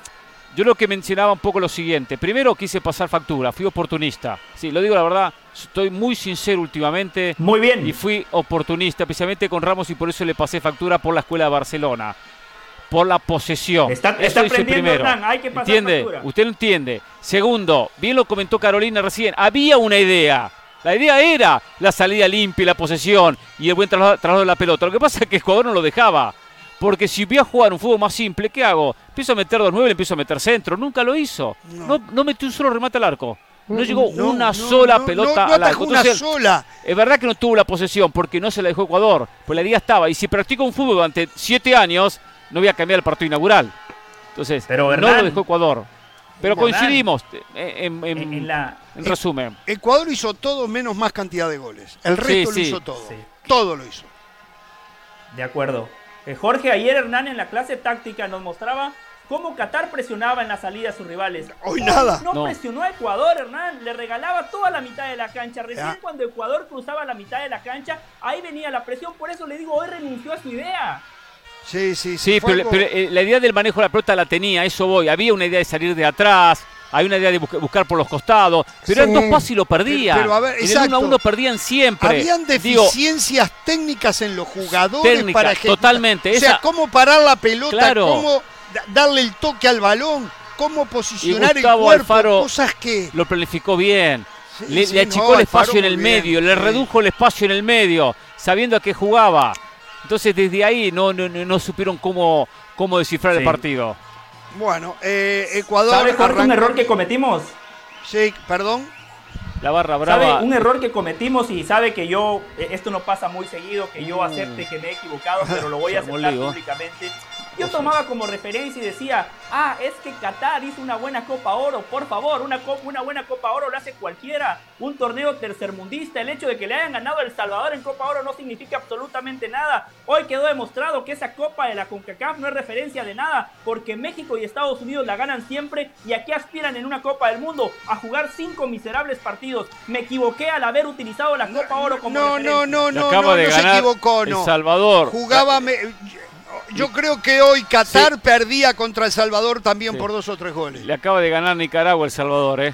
Yo lo que mencionaba un poco lo siguiente. Primero quise pasar factura, fui oportunista. Sí, lo digo la verdad, estoy muy sincero últimamente. Muy bien. Y fui oportunista, especialmente con Ramos y por eso le pasé factura por la Escuela de Barcelona. Por la posesión. Está, eso primero. hay que pasar ¿Entiende? Factura. Usted lo entiende. Segundo, bien lo comentó Carolina recién, había una idea. La idea era la salida limpia y la posesión y el buen traslado de la pelota. Lo que pasa es que el jugador no lo dejaba. Porque si voy a jugar un fútbol más simple, ¿qué hago? Empiezo a meter dos nueve, empiezo a meter centro. Nunca lo hizo. No, no, metió un solo remate al arco. No llegó una sola pelota al arco. una sola. Es verdad que no tuvo la posesión porque no se la dejó Ecuador. Pues la idea estaba. Y si practico un fútbol durante siete años, no voy a cambiar el partido inaugural. Entonces, no lo dejó Ecuador. Pero coincidimos en, en, resumen. Ecuador hizo todo menos más cantidad de goles. El resto lo hizo todo. Todo lo hizo. De acuerdo. Eh, Jorge, ayer Hernán en la clase táctica nos mostraba cómo Qatar presionaba en la salida a sus rivales. Hoy nada. No, presionó a Ecuador, Hernán. Le regalaba toda la mitad de la cancha. Recién cuando Ecuador cruzaba la mitad de la cancha, ahí venía la presión. Por eso le digo, hoy renunció a su idea. Sí, sí, sí. Sí, pero, eh, la idea del manejo de la pelota la tenía, eso voy. Había una idea de salir de atrás, hay una idea de buscar por los costados, pero en dos pasos y lo perdía. Pero, a ver, en el 1 a 1 perdían siempre. Habían deficiencias técnicas en los jugadores para Totalmente. O sea, cómo parar la pelota, cómo darle el toque al balón, cómo posicionar el cuerpo, Alfaro cosas que lo planificó bien. le, achicó el espacio en el medio, le redujo el espacio en el medio, sabiendo a qué jugaba. Entonces desde ahí no, no, no supieron cómo, cómo descifrar el partido. Bueno, eh, Ecuador. ¿Sabe un error que cometimos? Sí, perdón. La barra brava. ¿Sabe un error que cometimos y sabe que yo, eh, esto no pasa muy seguido, que yo acepte que me he equivocado, pero lo voy a aceptar públicamente? Yo tomaba como referencia y decía, ah, es que Qatar hizo una buena Copa Oro, por favor, una, una buena Copa Oro lo hace cualquiera, un torneo tercermundista, el hecho de que le hayan ganado a El Salvador en Copa Oro no significa absolutamente nada. Hoy quedó demostrado que esa Copa de la CONCACAF no es referencia de nada, porque México y Estados Unidos la ganan siempre y aquí aspiran en una Copa del Mundo a jugar cinco miserables partidos. Me equivoqué al haber utilizado la Copa Oro como no, referencia. No, no, no, no, no, no se equivocó, no. El Salvador. Jugaba... Yo creo que hoy Qatar perdía contra El Salvador también por dos o tres goles. Le acaba de ganar Nicaragua El Salvador, ¿eh?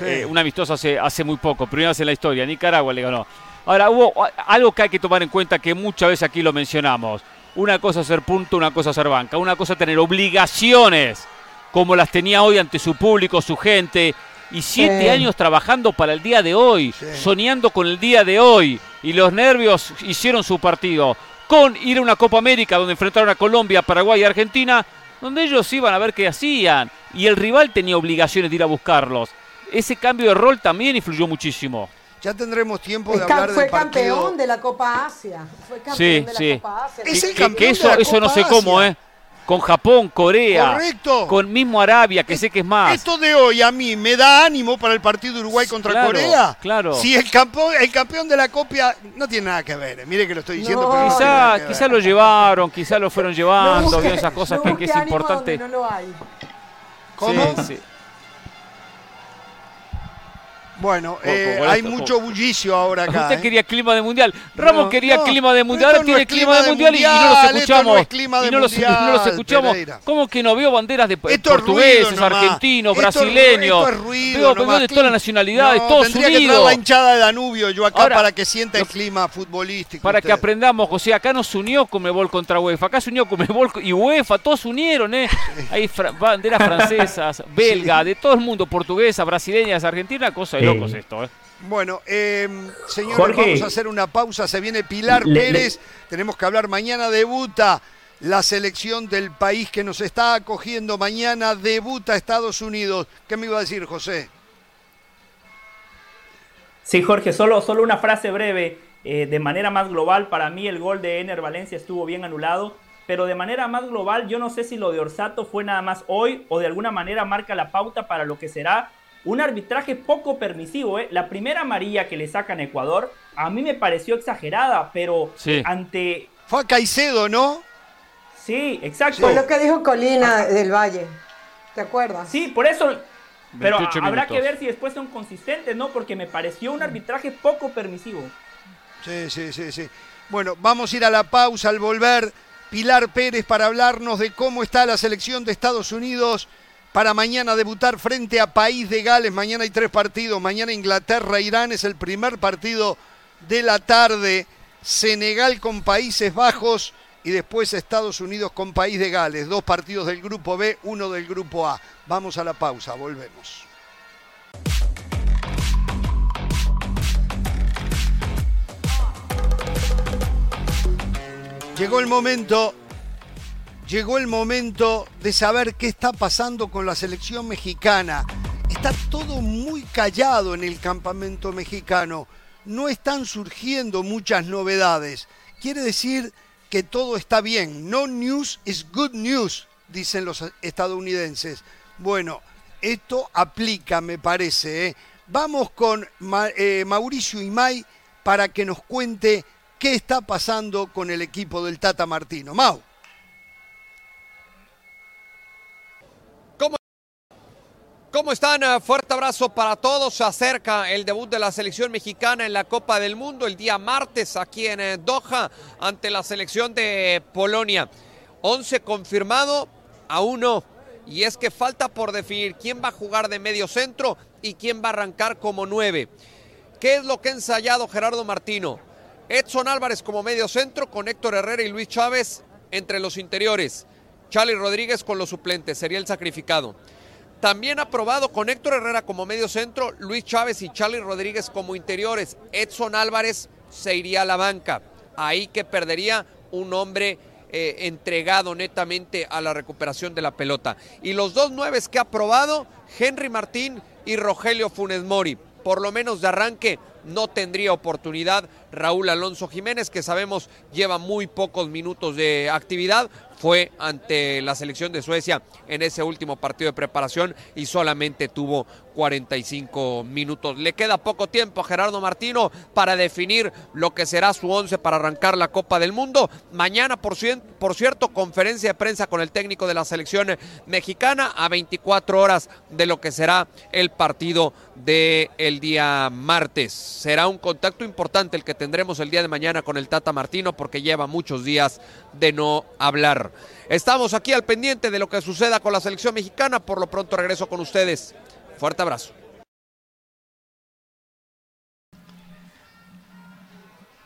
eh un amistoso hace, hace muy poco, primera vez en la historia. Nicaragua le ganó. Ahora, hubo algo que hay que tomar en cuenta que muchas veces aquí lo mencionamos. Una cosa es ser punto, una cosa es ser banca. Una cosa es tener obligaciones como las tenía hoy ante su público, su gente. Y siete años trabajando para el día de hoy, soñando con el día de hoy. Y los nervios hicieron su partido con ir a una Copa América donde enfrentaron a Colombia, Paraguay y Argentina donde ellos iban a ver qué hacían y el rival tenía obligaciones de ir a buscarlos. Ese cambio de rol también influyó muchísimo. Ya tendremos tiempo de hablar fue del partido. campeón de la Copa Asia. Fue campeón de la sí. Copa Asia. Es el Que- campeón que eso, de la eso no sé cómo, Asia. ¿eh? Con Japón, Corea, Correcto. con mismo Arabia, que sé que es más. Esto de hoy a mí me da ánimo para el partido Uruguay contra Claro, Corea. claro. Si el campeón, el campeón de la copia no tiene nada que ver. eh. Mire que lo estoy diciendo, No. pero no Quizá, ver. lo llevaron, quizá lo fueron No llevando, busque- vio esas cosas no que, que es importante. donde no lo hay. ¿Cómo? Sí, sí. Bueno, eh, hay mucho bullicio ahora acá. Usted ¿eh? quería clima de mundial. Ramos No, quería no, clima de mundial. Ahora no tiene clima clima de de mundial y- y no mundial, los no escuchamos. es clima de y no los, mundial, no los escuchamos. Pereira. ¿Cómo que no veo banderas de Esto es portugueses, argentinos, Esto brasileños? esto es ruido veo, nomás. veo de todas las nacionalidades, No, todos tendría que traer unidos. la hinchada de Danubio yo acá Ahora, para que sienta el lo- clima futbolístico. Para que usted. aprendamos, o sea, acá nos unió Comebol contra UEFA, acá se unió Comebol y UEFA, todos unieron, ¿eh? Hay fra- banderas francesas, belgas, de todo el mundo, portuguesas, brasileñas, argentinas, cosa de. Locos esto, ¿eh? Bueno, eh, señores, Jorge. vamos a hacer una pausa. Se viene Pilar Le- Pérez. Tenemos que hablar mañana. Debuta la selección del país que nos está acogiendo. Mañana debuta Estados Unidos. ¿Qué me iba a decir, José? Sí, Jorge, solo, solo una frase breve. Eh, de manera más global, para mí el gol de Ener Valencia estuvo bien anulado. Pero de manera más global, yo no sé si lo de Orsato fue nada más hoy o de alguna manera marca la pauta para lo que será un arbitraje poco permisivo. ¿eh? La primera amarilla que le sacan a Ecuador a mí me pareció exagerada, pero Sí. ante... Fue a Caicedo, ¿no? Sí, exacto. Fue lo que dijo Colina del Valle. ¿Te acuerdas? Sí, por eso. Pero 28 habrá minutos. que ver si después son consistentes, ¿no? Porque me pareció un arbitraje poco permisivo. Sí, sí, sí, sí. Bueno, vamos a ir a la pausa al volver. Pilar Pérez para hablarnos de cómo está la selección de Estados Unidos para mañana debutar frente a País de Gales. Mañana hay tres partidos. Mañana Inglaterra-Irán es el primer partido de la tarde. Senegal con Países Bajos y después Estados Unidos con País de Gales. Dos partidos del grupo B, uno del grupo A. Vamos a la pausa, volvemos. Llegó el momento, llegó el momento de saber qué está pasando con la selección mexicana. Está todo muy callado en el campamento mexicano. No están surgiendo muchas novedades. Quiere decir que todo está bien. No news is good news, dicen los estadounidenses. Bueno, esto aplica, me parece. ¿eh? Vamos con eh, Mauricio Imay para que nos cuente qué está pasando con el equipo del Tata Martino. Mau. ¿Cómo están? Eh, Fuerte abrazo para todos. Se acerca el debut de la selección mexicana en la Copa del Mundo el día martes aquí en eh, Doha ante la selección de Polonia. 11 confirmado, a uno. Y es que falta por definir quién va a jugar de medio centro y quién va a arrancar como nueve. ¿Qué es lo que ha ensayado Gerardo Martino? Edson Álvarez como medio centro con Héctor Herrera y Luis Chávez entre los interiores. Charlie Rodríguez con los suplentes, sería el sacrificado. También ha probado con Héctor Herrera como medio centro, Luis Chávez y Charlie Rodríguez como interiores. Edson Álvarez se iría a la banca. Ahí que perdería un hombre eh, entregado netamente a la recuperación de la pelota. Y los dos nueves que ha probado, Henry Martín y Rogelio Funes Mori. Por lo menos de arranque no tendría oportunidad Raúl Alonso Jiménez, que sabemos lleva muy pocos minutos de actividad, fue ante la selección de Suecia en ese último partido de preparación y solamente tuvo 45 minutos. Le queda poco tiempo a Gerardo Martino para definir lo que será su once para arrancar la Copa del Mundo. Mañana, por, cien- por cierto, conferencia de prensa con el técnico de la selección mexicana a 24 horas de lo que será el partido del día martes. Será un contacto importante el que tendremos el día de mañana con el Tata Martino porque lleva muchos días de no hablar. Estamos aquí al pendiente de lo que suceda con la selección mexicana. Por lo pronto regreso con ustedes. Fuerte abrazo.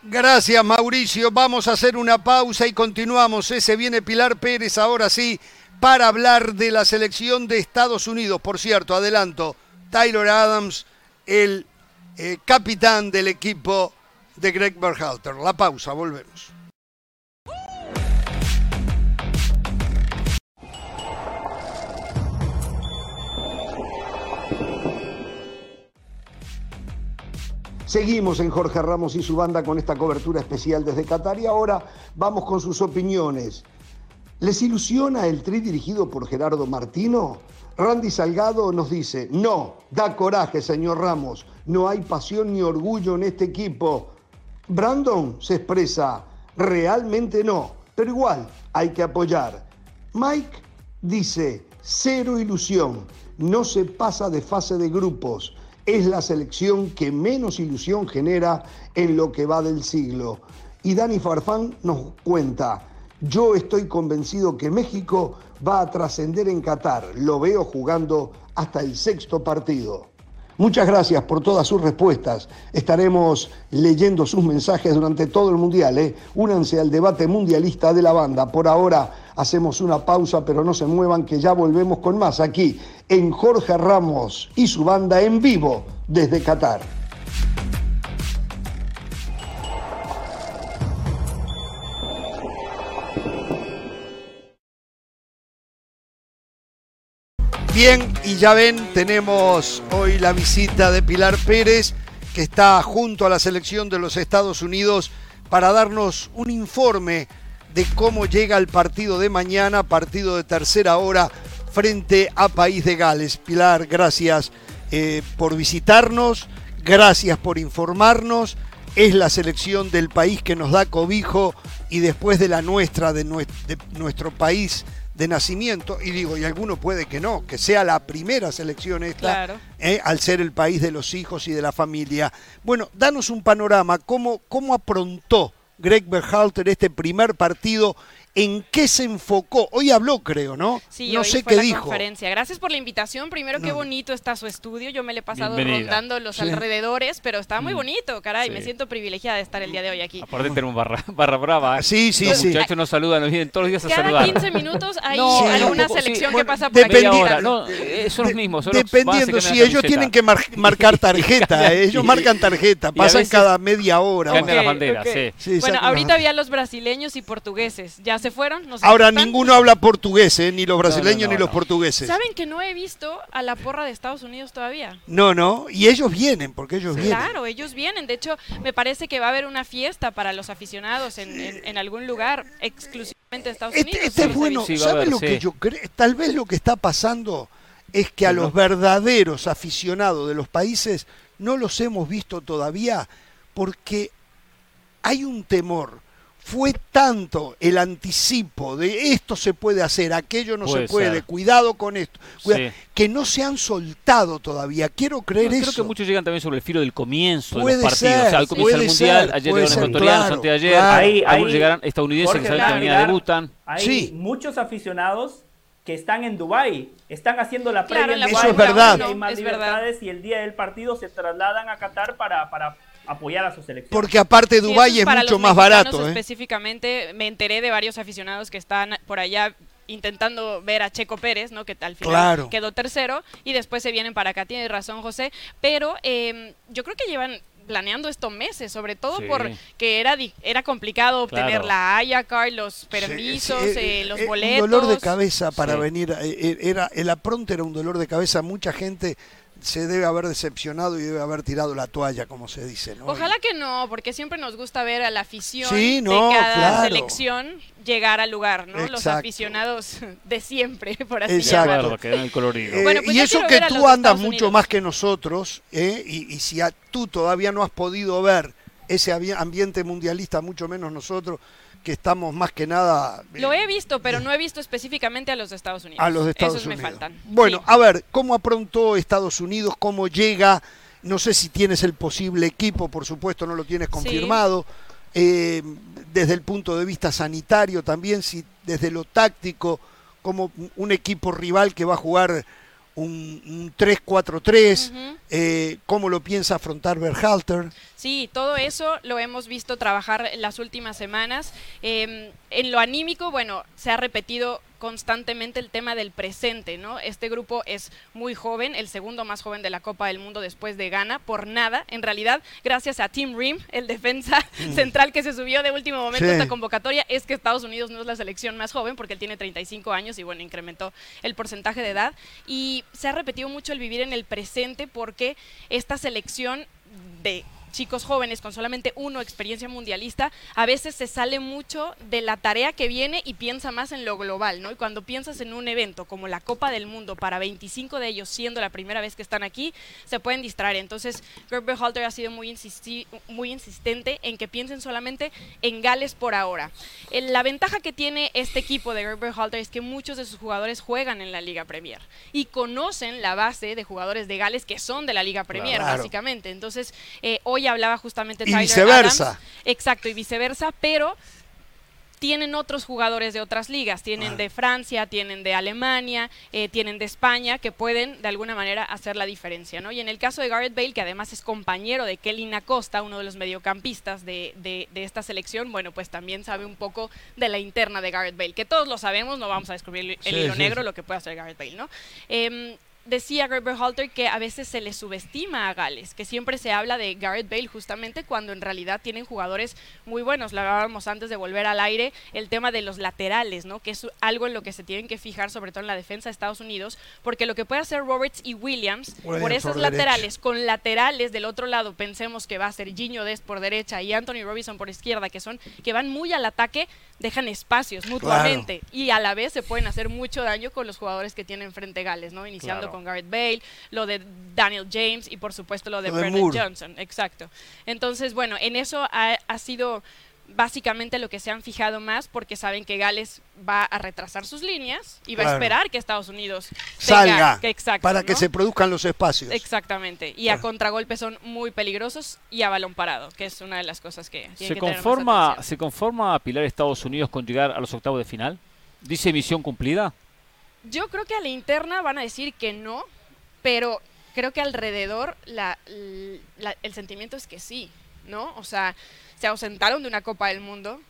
Gracias, Mauricio. Vamos a hacer una pausa y continuamos. Ese viene Pilar Pérez ahora sí para hablar de la selección de Estados Unidos. Por cierto, adelanto, Tyler Adams, el eh, capitán del equipo de Greg Berhalter. La pausa, volvemos. Seguimos en Jorge Ramos y su banda con esta cobertura especial desde Qatar y ahora vamos con sus opiniones. ¿Les ilusiona el tri dirigido por Gerardo Martino? Randy Salgado nos dice, no, da coraje, señor Ramos, no hay pasión ni orgullo en este equipo. Brandon se expresa, realmente no, pero igual hay que apoyar. Mike dice, cero ilusión, no se pasa de fase de grupos, es la selección que menos ilusión genera en lo que va del siglo. Y Dani Farfán nos cuenta, yo estoy convencido que México va a trascender en Qatar, lo veo jugando hasta el sexto partido. Muchas gracias por todas sus respuestas. Estaremos leyendo sus mensajes durante todo el Mundial. ¿eh? Únanse al debate mundialista de la banda. Por ahora hacemos una pausa, pero no se muevan que ya volvemos con más aquí en Jorge Ramos y su banda en vivo desde Qatar. Bien, y ya ven, tenemos hoy la visita de Pilar Pérez, que está junto a la selección de los Estados Unidos para darnos un informe de cómo llega el partido de mañana, partido de tercera hora frente a País de Gales. Pilar, gracias eh, por visitarnos, gracias por informarnos. Es la selección del país que nos da cobijo y después de la nuestra, de nuestro país de nacimiento, y digo, y alguno puede que no, que sea la primera selección esta, eh, al ser el país de los hijos y de la familia. Bueno, danos un panorama, ¿cómo, cómo aprontó Greg Berhalter este primer partido en qué se enfocó. Hoy habló, creo, ¿no? Sí, no hoy sé fue qué la dijo. conferencia. Gracias por la invitación. Primero, qué bonito está su estudio. Yo me le he pasado rondando los alrededores, pero está muy mm. bonito, caray. Me siento privilegiada de estar el día de hoy aquí. Aparte tenemos barra, barra brava. ¿eh? Sí, sí, los sí. muchachos nos saludan, nos vienen todos los días a Cada saludar. 15 minutos hay alguna selección que pasa por aquí. Ahora. No, eh, son los mismos. Son dependiendo, si ellos tienen que marcar tarjeta. Eh, ellos marcan tarjeta, pasan cada media hora. Cambian las banderas, sí. Bueno, ahorita había los brasileños y portugueses. ¿Ya se fueron? Ahora ninguno habla portugués, ¿eh? ni los brasileños ni los portugueses. ¿Saben que no he visto a la porra de Estados Unidos todavía? No, no, y ellos vienen, porque ellos vienen. Claro, ellos vienen. De hecho, me parece que va a haber una fiesta para los aficionados en, algún lugar exclusivamente de Estados este, Unidos. Este es bueno, ¿saben lo que yo creo? Tal vez lo que está pasando es que a los verdaderos aficionados de los países no los hemos visto todavía porque hay un temor fue tanto el anticipo de esto se puede hacer, aquello no se puede, cuidado con esto, que no se han soltado todavía. Quiero creer eso. Creo que muchos llegan también sobre el filo del comienzo de los partidos. o sea, al comienzo del Mundial, ayer llegaron ecuatorianos, claro, anteayer, ayer algunos llegaron estadounidenses que saben que venía debutan. Hay muchos aficionados que están en Dubai, están haciendo la previa en Dubái, Eso es verdad. Hay más libertades y el día del partido se trasladan a Qatar para, para apoyar a su selección. Porque aparte Dubái es, mucho más barato. ¿eh? Específicamente me enteré de varios aficionados que están por allá intentando ver a Checo Pérez, ¿no? Que al final quedó tercero y después se vienen para acá. Tiene razón José, pero em, yo creo que llevan planeando estos meses, sobre todo porque era era complicado obtener la Haya Card, los permisos, eh, eh, los boletos. Un dolor de cabeza para venir, era el apronte era un dolor de cabeza, mucha gente se debe haber decepcionado y debe haber tirado la toalla, como se dice. ¿no? Ojalá que no, porque siempre nos gusta ver a la afición de cada selección llegar al lugar, ¿no? Los aficionados de siempre, por así llamarlo. el colorido. Eh, pues y eso que tú andas mucho más que nosotros, ¿eh? y, si tú todavía no has podido ver ese ambiente mundialista, mucho menos nosotros, que estamos más que nada... Lo he visto, pero no he visto específicamente a los Estados Unidos. A los Estados Esos Unidos. me faltan. Bueno, a ver, ¿cómo aprontó Estados Unidos? ¿Cómo llega? No sé si tienes el posible equipo, por supuesto no lo tienes confirmado. Eh, desde el punto de vista sanitario también, si desde lo táctico, como un equipo rival que va a jugar un, 3-4-3, eh, cómo lo piensa afrontar Berhalter. Sí, todo eso lo hemos visto trabajar en las últimas semanas. Em, en lo anímico, bueno, se ha repetido constantemente el tema del presente, ¿no? Este grupo es muy joven, el segundo más joven de la Copa del Mundo después de Ghana, por nada, en realidad, gracias a Tim Rim, el defensa mm. central que se subió de último momento a esta convocatoria, es que Estados Unidos no es la selección más joven porque él tiene 35 años y bueno, incrementó el porcentaje de edad y se ha repetido mucho el vivir en el presente porque esta selección de chicos jóvenes con solamente uno experiencia mundialista, a veces se sale mucho de la tarea que viene y piensa más en lo global, ¿no? Y cuando piensas en un evento como la Copa del Mundo, para 25 de ellos siendo la primera vez que están aquí, se pueden distraer. Entonces, Gerber Halter ha sido muy, muy insistente en que piensen solamente en Gales por ahora. la ventaja que tiene este equipo de Gerber Halter es que muchos de sus jugadores juegan en la Liga Premier y conocen la base de jugadores de Gales que son de la Liga Premier, básicamente. Entonces, eh, hoy hablaba justamente Tyler y viceversa. Exacto, y viceversa, pero tienen otros jugadores de otras ligas, tienen de Francia, tienen de Alemania, eh, tienen de España, que pueden de alguna manera hacer la diferencia, ¿no? Y en el caso de Garrett Bale, que además es compañero de Kelly Acosta, uno de los mediocampistas de, de, esta selección, bueno, pues también sabe un poco de la interna de Garrett Bale, que todos lo sabemos, no vamos a descubrir el, hilo negro, lo que puede hacer Garrett Bale, ¿no? Em, decía Gerber Halter que a veces se le subestima a Gales, que siempre se habla de Garrett Bale justamente cuando en realidad tienen jugadores muy buenos. Lo hablábamos antes de volver al aire, el tema de los laterales, ¿no? Que es algo en lo que se tienen que fijar, sobre todo en la defensa de Estados Unidos, porque lo que puede hacer Roberts y Williams por esas laterales, con laterales del otro lado, pensemos que va a ser Gino Dest por derecha y Anthony Robinson por izquierda, que son que van muy al ataque, dejan espacios mutuamente y a la vez se pueden hacer mucho daño con los jugadores que tienen frente Gales, ¿no? Iniciando con Garrett Bale, lo de Daniel James y por supuesto lo de Brendan Johnson. Exacto. Entonces, bueno, en eso ha, sido básicamente lo que se han fijado más porque saben que Gales va a retrasar sus líneas y va a esperar que Estados Unidos salga para que se produzcan los espacios. Exactamente. Y a contragolpe son muy peligrosos y a balón parado, que es una de las cosas que se conforma se conforma a Pilar Estados Unidos con llegar a los octavos de final. Dice misión cumplida. Yo creo que a la interna van a decir que no, pero creo que alrededor la, el sentimiento es que sí, ¿no? O sea, se ausentaron de una Copa del Mundo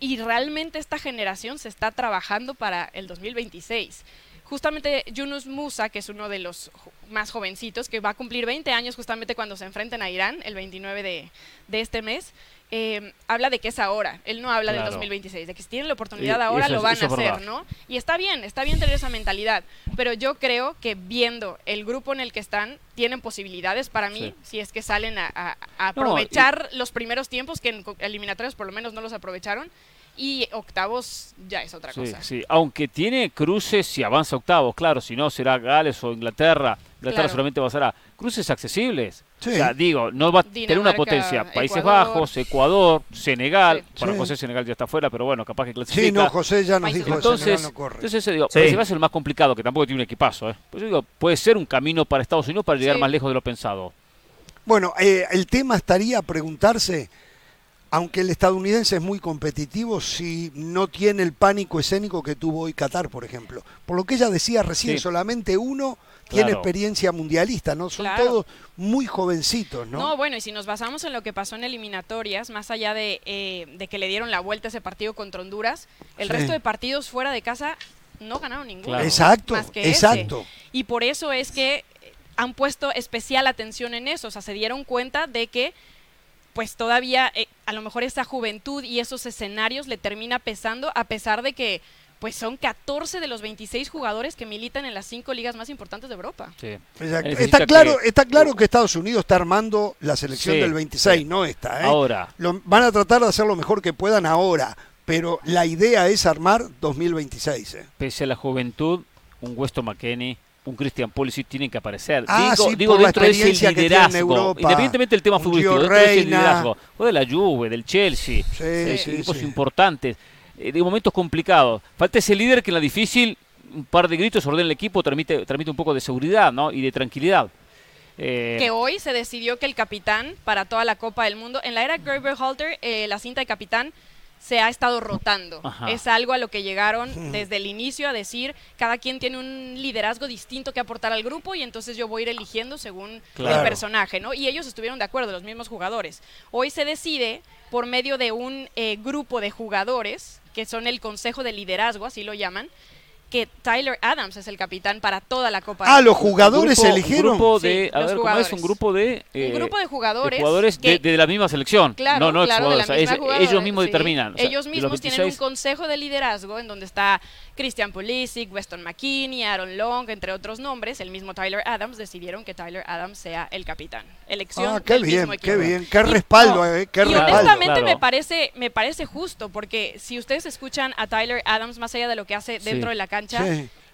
y realmente esta generación se está trabajando para el 2026. Justamente Yunus Musa, que es uno de los más jovencitos, que va a cumplir 20 años justamente cuando se enfrenten a Irán, el 29 de, de este mes, eh, habla de que es ahora. Él no habla del 2026, de que si tienen la oportunidad ahora lo van a hacer, ¿no? Y está bien, está bien tener esa mentalidad. Pero yo creo que viendo el grupo en el que están, tienen posibilidades para mí, si es que salen a, aprovechar los primeros tiempos, que en eliminatorios por lo menos no los aprovecharon. Y octavos ya es otra cosa. Sí, aunque tiene cruces si avanza octavos, claro, si no será Gales o Inglaterra. Inglaterra solamente pasará. Cruces accesibles. O sea, digo, no va a tener una potencia. Países Bajos, Ecuador, Senegal. Bueno, José Senegal ya está fuera, pero bueno, capaz que clasifica. Sí, no, José ya nos dijo entonces, Senegal no corre. Entonces, digo, sí. va a ser el más complicado, que tampoco tiene un equipazo. ¿eh? Pues digo, puede ser un camino para Estados Unidos para llegar más lejos de lo pensado. Bueno, eh, el tema estaría a preguntarse aunque el estadounidense es muy competitivo, si no tiene el pánico escénico que tuvo hoy Qatar, por ejemplo. Por lo que ella decía recién, solamente uno tiene experiencia mundialista, ¿no? Son todos muy jovencitos, ¿no? No, bueno, y si nos basamos en lo que pasó en eliminatorias, más allá de, eh, que le dieron la vuelta a ese partido contra Honduras, el resto de partidos fuera de casa no ganaron ninguno. Exacto, exacto. Y por eso es que han puesto especial atención en eso, o sea, se dieron cuenta de que pues todavía eh, a lo mejor esa juventud y esos escenarios le termina pesando a pesar de que pues son 14 de los 26 jugadores que militan en las cinco ligas más importantes de Europa. Está claro, que... está claro que Estados Unidos está armando la selección del 26, no está. ¿eh? Ahora. van a tratar de hacer lo mejor que puedan ahora, pero la idea es armar 2026. ¿eh? Pese a la juventud, un Weston McKenney, un Christian Pulisic tienen que aparecer. Ah, digo, digo dentro de ese liderazgo, independientemente del tema futbolístico, dentro de ese liderazgo, o de la Juve, del Chelsea, eh, equipos importantes, eh, de momentos complicados. Falta ese líder que en la difícil, un par de gritos ordena el equipo, transmite, transmite un poco de seguridad ¿no? y de tranquilidad. Eh, que hoy se decidió que el capitán para toda la Copa del Mundo, en la era Gerber Halter, la cinta de capitán se ha estado rotando. Es algo a lo que llegaron desde el inicio a decir, cada quien tiene un liderazgo distinto que aportar al grupo y entonces yo voy a ir eligiendo según el personaje, ¿no? Y ellos estuvieron de acuerdo, los mismos jugadores. Hoy se decide por medio de un eh, grupo de jugadores, que son el Consejo de Liderazgo, así lo llaman, que Tyler Adams es el capitán para toda la Copa. Ah, los jugadores eligieron. Un grupo de, a ver, ¿cómo es? Un grupo de... un eh, grupo de jugadores. jugadores de, la misma selección. Claro, no, no claro, de la misma ellos mismos determinan. ellos mismos tienen un consejo de liderazgo en donde está Christian Pulisic, Weston McKinney, Aaron Long, entre otros nombres. El mismo Tyler Adams decidieron que Tyler Adams sea el capitán. Elección. Ah, qué bien, qué bien, qué respaldo, eh, qué y honestamente me parece, me parece justo porque si ustedes escuchan a Tyler Adams más allá de lo que hace dentro de la cancha.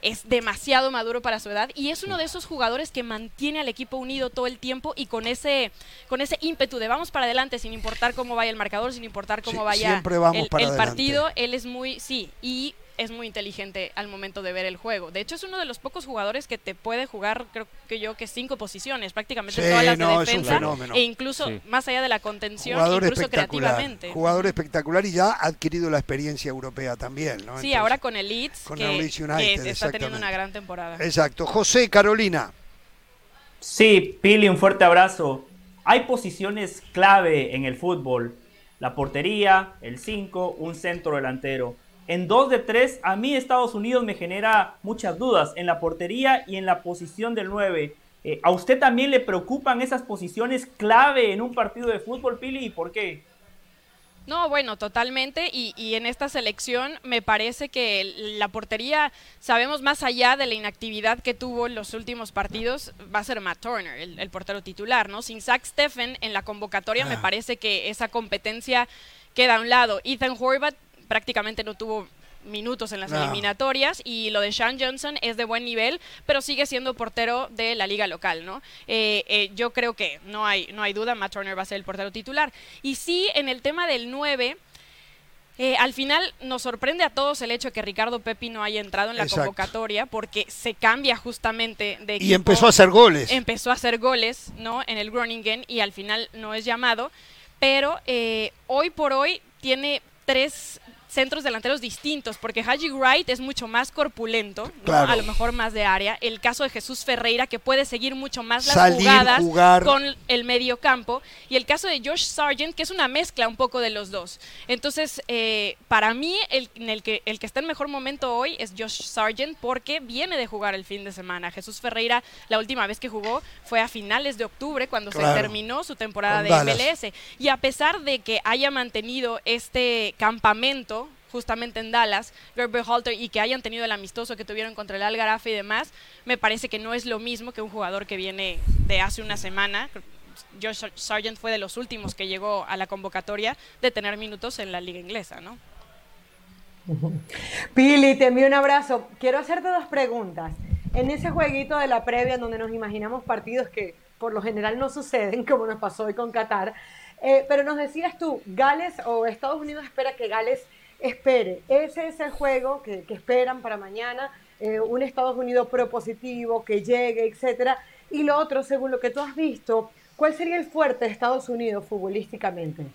Es demasiado maduro para su edad y es uno de esos jugadores que mantiene al equipo unido todo el tiempo y con ese, con ese ímpetu de vamos para adelante sin importar cómo vaya el marcador, sin importar cómo vaya el, partido. Él es muy, sí, y es muy inteligente al momento de ver el juego. De hecho, es uno de los pocos jugadores que te puede jugar, creo que yo, que cinco posiciones, prácticamente todas las de defensa. E incluso más allá de la contención, incluso creativamente. Jugador espectacular y ya ha adquirido la experiencia europea también, ¿no? Sí, ahora con el Leeds, que, está teniendo una gran temporada. Exacto. José, Carolina. Sí, Pili, un fuerte abrazo. Hay posiciones clave en el fútbol. La portería, el 5, un centro delantero en dos de tres, a mí Estados Unidos me genera muchas dudas en la portería y en la posición del 9. Eh, ¿A usted también le preocupan esas posiciones clave en un partido de fútbol, Pili? ¿Y por qué? No, bueno, totalmente. Y, en esta selección me parece que la portería, sabemos más allá de la inactividad que tuvo en los últimos partidos, va a ser Matt Turner, el, portero titular, ¿no? Sin Zach Steffen en la convocatoria, me ah. parece que esa competencia queda a un lado. Ethan Horvath prácticamente no tuvo minutos en las eliminatorias y lo de Sean Johnson es de buen nivel, pero sigue siendo portero de la liga local, ¿no? Eh, eh, yo creo que no hay, no hay duda, Matt Turner va a ser el portero titular. Y sí, en el tema del 9, eh, al final nos sorprende a todos el hecho de que Ricardo Pepi no haya entrado en la convocatoria porque se cambia justamente de equipo. Y empezó a hacer goles. Empezó a hacer goles, ¿no? En el Groningen y al final no es llamado. Pero hoy por hoy tiene tres centros delanteros distintos, porque Haji Wright es mucho más corpulento, a lo mejor más de área. El caso de Jesús Ferreira, que puede seguir mucho más las jugadas con el medio campo. Y el caso de Josh Sargent, que es una mezcla un poco de los dos. Entonces, eh, para mí, el, en el, que, el que está en mejor momento hoy es Josh Sargent, porque viene de jugar el fin de semana. Jesús Ferreira, la última vez que jugó fue a finales de octubre, cuando se terminó su temporada de MLS. Y a pesar de que haya mantenido este campamento, justamente en Dallas, Gerber Halter, y que hayan tenido el amistoso que tuvieron contra el Algarafe y demás, me parece que no es lo mismo que un jugador que viene de hace una semana. Josh Sargent fue de los últimos que llegó a la convocatoria de tener minutos en la liga inglesa, ¿no? Pili, te envío un abrazo. Quiero hacerte dos preguntas. En ese jueguito de la previa, en donde nos imaginamos partidos que por lo general no suceden, como nos pasó hoy con Qatar, eh, pero nos decías tú, Gales o Estados Unidos espera que Gales espere. Ese es el juego que, esperan para mañana, eh, un Estados Unidos propositivo, que llegue, etcétera. Y lo otro, según lo que tú has visto, ¿cuál sería el fuerte de Estados Unidos futbolísticamente?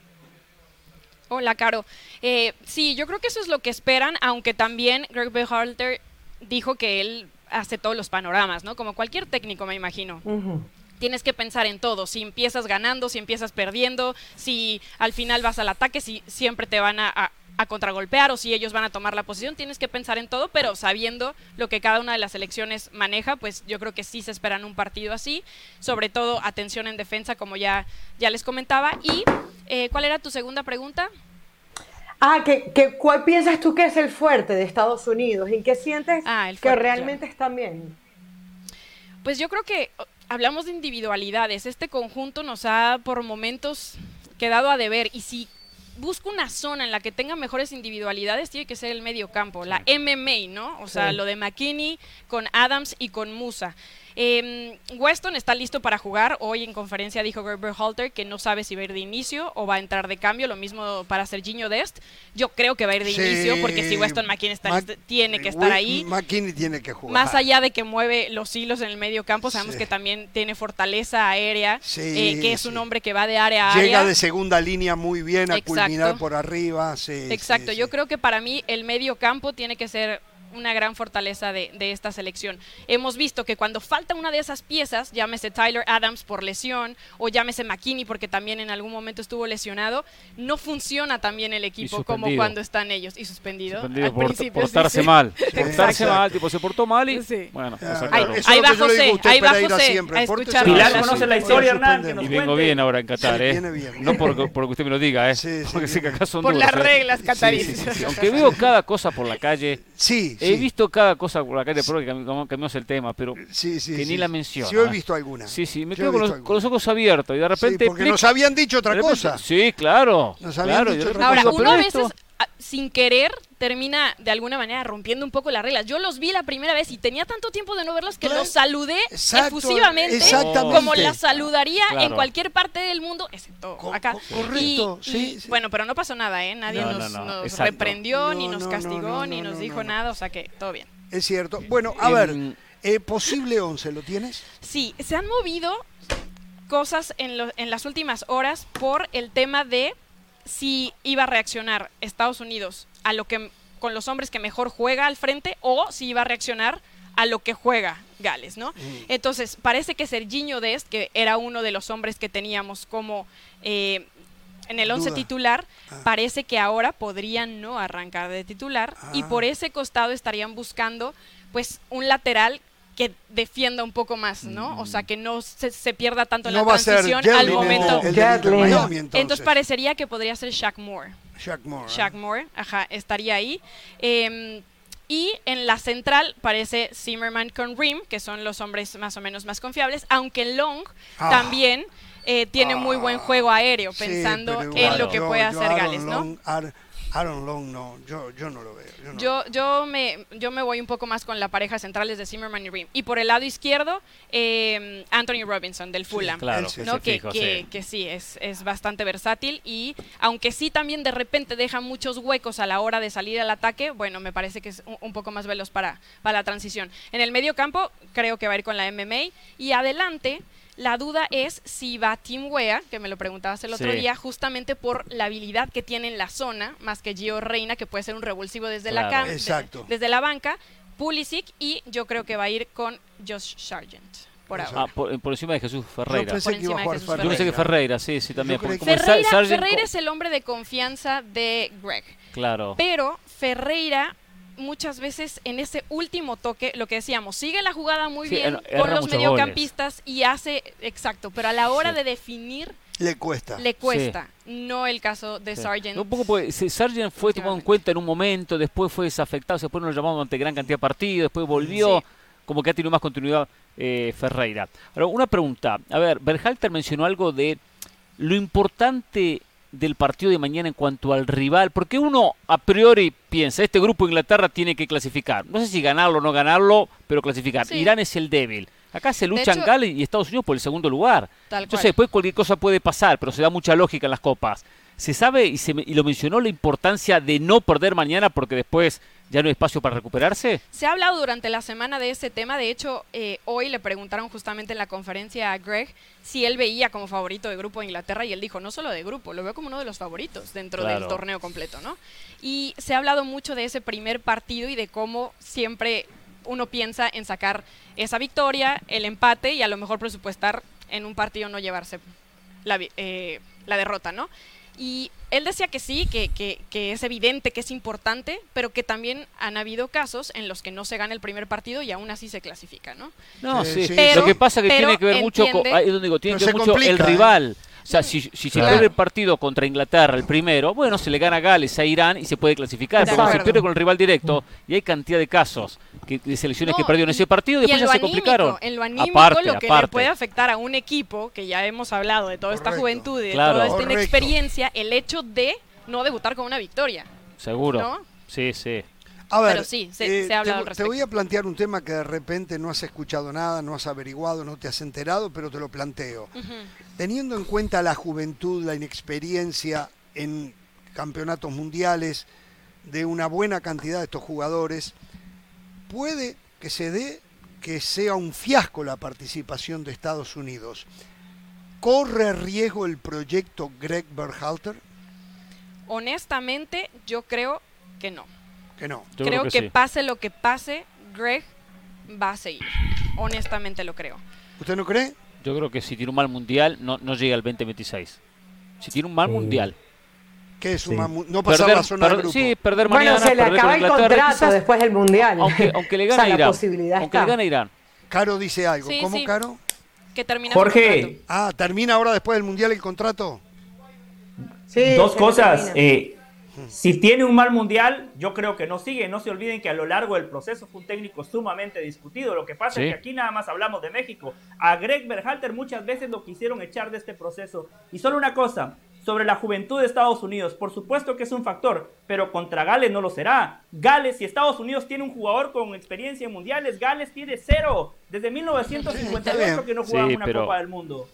Hola, Caro. Eh, sí, yo creo que eso es lo que esperan, aunque también Greg Behalter dijo que él hace todos los panoramas, ¿no? Como cualquier técnico, me imagino tienes que pensar en todo, si empiezas ganando, si empiezas perdiendo, si al final vas al ataque, si siempre te van a, contragolpear o si ellos van a tomar la posición, tienes que pensar en todo, pero sabiendo lo que cada una de las selecciones maneja, pues yo creo que sí se esperan un partido así, sobre todo atención en defensa, como ya, ya les comentaba. ¿Y eh, cuál era tu segunda pregunta? Ah, que, ¿cuál piensas tú que es el fuerte de Estados Unidos? ¿Y qué sientes ah, que realmente están bien? Pues yo creo que hablamos de individualidades. Este conjunto nos ha por momentos quedado a deber y si busco una zona en la que tenga mejores individualidades, tiene que ser el medio campo, la MMA, ¿no? O sea, lo de McKinney con Adams y con Musa. Eh, Weston está listo para jugar. Hoy en conferencia dijo Gerber Halter que no sabe si va a ir de inicio o va a entrar de cambio. Lo mismo para Serginho Dest. Yo creo que va a ir de inicio porque si Weston McKinney está, tiene que estar ahí. McKinney tiene que jugar. Más allá de que mueve los hilos en el medio campo, sabemos que también tiene fortaleza aérea, eh, que es un hombre que va de área a área. Llega de segunda línea muy bien a culminar por arriba. Exacto, yo creo que para mí el medio campo tiene que ser una gran fortaleza de, esta selección. Hemos visto que cuando falta una de esas piezas, llámese Tyler Adams por lesión o llámese McKinney porque también en algún momento estuvo lesionado, no funciona también el equipo como cuando están ellos y suspendido. suspendido por, portarse mal. portarse mal, tipo se portó mal y bueno, ahí, va José, ahí va José a escuchar. Pilar conoce la historia, Hernán. y vengo bien ahora en Qatar, ¿eh? No por, por, que usted me lo diga, ¿eh? porque sé que acá son Por las ¿eh? reglas cataríes. Aunque veo cada cosa por la calle. Sí, He visto cada cosa por la calle, pero que cambiamos el tema, pero que ni la menciono. Sí, he visto alguna. Sí, sí, me quedo con los, ojos abiertos y de repente. porque nos habían dicho otra cosa. Sí, claro. Nos habían dicho otra Ahora, uno a veces sin querer termina de alguna manera rompiendo un poco las reglas. Yo los vi la primera vez y tenía tanto tiempo de no verlos que los saludé efusivamente como la saludaría en cualquier parte del mundo, excepto acá. Correcto, Bueno, pero no pasó nada, ¿eh? Nadie nos, reprendió, ni nos castigó, ni nos dijo nada, o sea que todo bien. Es cierto. Bueno, a ver, eh, ¿posible 11 lo tienes? Sí, se han movido cosas en, en las últimas horas por el tema de si iba a reaccionar Estados Unidos a lo que con los hombres que mejor juega al frente o si iba a reaccionar a lo que juega Gales, ¿no? Mm. Entonces, parece que Serginho Dest, que era uno de los hombres que teníamos como eh, en el 11 titular, ah. parece que ahora podrían no arrancar de titular y ah. por ese costado estarían buscando pues un lateral que defienda un poco más, ¿no? O sea, que no se, pierda tanto la transición al momento. entonces. parecería que podría ser Shaq Moore. Shaq Moore. Shaq Moore, ajá, estaría ahí. Em, y en la central parece Zimmerman con Rim, que son los hombres más o menos más confiables, aunque Long ah. también eh, tiene muy buen juego aéreo, pensando en lo que puede hacer Gales, ¿no? Aaron Long no, yo, yo no lo veo. Yo, yo, me, yo me voy un poco más con la pareja centrales de Zimmerman y Ream. Y por el lado izquierdo, eh, Anthony Robinson del Fulham. claro, ¿no? Que, que, que, sí, es, es bastante versátil y aunque sí también de repente deja muchos huecos a la hora de salir al ataque, bueno, me parece que es un, poco más veloz para, para la transición. En el medio campo creo que va a ir con la MMA y adelante la duda es si va Tim Wea, que me lo preguntabas el otro día, justamente por la habilidad que tiene en la zona, más que Gio Reina, que puede ser un revulsivo desde la desde la banca, Pulisic y yo creo que va a ir con Josh Sargent. Por, ahora. Ah, por, encima de Jesús Ferreira. Yo pensé que iba a jugar Ferreira. Yo pensé que Ferreira, sí, sí, también. Ferreira, Ferreira es el hombre de confianza de Greg. Claro. Pero Ferreira muchas veces en ese último toque, lo que decíamos, sigue la jugada muy bien con los mediocampistas y hace, exacto, pero a la hora de definir... Le cuesta. Le cuesta. No el caso de Sargent. Un poco Sargent fue tomado en cuenta en un momento, después fue desafectado, después nos lo llamamos ante gran cantidad de partidos, después volvió, como que ha tenido más continuidad eh, Ferreira. Ahora, una pregunta. A ver, Berhalter mencionó algo de lo importante del partido de mañana en cuanto al rival? Porque uno a priori piensa, este grupo de Inglaterra tiene que clasificar. No sé si ganarlo o no ganarlo, pero clasificar. Irán es el débil. Acá se luchan Gales y Estados Unidos por el segundo lugar. Entonces después cualquier cosa puede pasar, pero se da mucha lógica en las copas. Se sabe y, se, y lo mencionó la importancia de no perder mañana porque después ¿Ya no hay espacio para recuperarse? Se ha hablado durante la semana de ese tema. De hecho, eh, hoy le preguntaron justamente en la conferencia a Greg si él veía como favorito de grupo de Inglaterra y él dijo, no solo de grupo, lo veo como uno de los favoritos dentro del torneo completo, ¿no? Y se ha hablado mucho de ese primer partido y de cómo siempre uno piensa en sacar esa victoria, el empate y a lo mejor presupuestar en un partido no llevarse la, eh, la derrota, ¿no? Y él decía que sí, que, que, es evidente, que es importante, pero que también han habido casos en los que no se gana el primer partido y aún así se clasifica, ¿no? No, sí. lo que pasa es que tiene que ver mucho, con, digo, tiene que ver mucho el rival. O sea, si, si se pierde el partido contra Inglaterra, el primero, bueno, se le gana a Gales, a Irán y se puede clasificar. Pero se pierde con el rival directo, y hay cantidad de casos que, de selecciones que perdieron ese partido y después ya se complicaron. En lo anímico, lo que le puede afectar a un equipo, que ya hemos hablado de toda esta juventud y de toda esta inexperiencia, el hecho de no debutar con una victoria. Seguro. Sí, sí. A ver, Pero sí, se, eh, te, voy a plantear un tema que de repente no has escuchado nada, no has averiguado, no te has enterado, pero te lo planteo. Teniendo en cuenta la juventud, la inexperiencia en campeonatos mundiales de una buena cantidad de estos jugadores, puede que se dé que sea un fiasco la participación de Estados Unidos. ¿Corre riesgo el proyecto Greg Berhalter? Honestamente, yo creo que no que no. creo, que, pase lo que pase, Greg va a seguir. Honestamente lo creo. ¿Usted no cree? Yo creo que si tiene un mal mundial, no, no llega al 2026. Si tiene un mal mundial. ¿Qué es un mal mundial? No pasar la zona grupo. Sí, perder mañana, Bueno, se le acaba el contrato después del mundial. Aunque, aunque le gane Irán. aunque le gane Irán. Caro dice algo. ¿Cómo, Caro? Que termina Jorge. ah, ¿termina ahora después del mundial el contrato? Sí, Dos cosas. Eh, si tiene un mal mundial, yo creo que no sigue. No se olviden que a lo largo del proceso fue un técnico sumamente discutido. Lo que pasa es que aquí nada más hablamos de México. A Greg Berhalter muchas veces lo quisieron echar de este proceso. Y solo una cosa, sobre la juventud de Estados Unidos. Por supuesto que es un factor, pero contra Gales no lo será. Gales, si Estados Unidos tiene un jugador con experiencia en mundiales, Gales tiene cero. Desde 1958 que no jugaba una Copa del Mundo.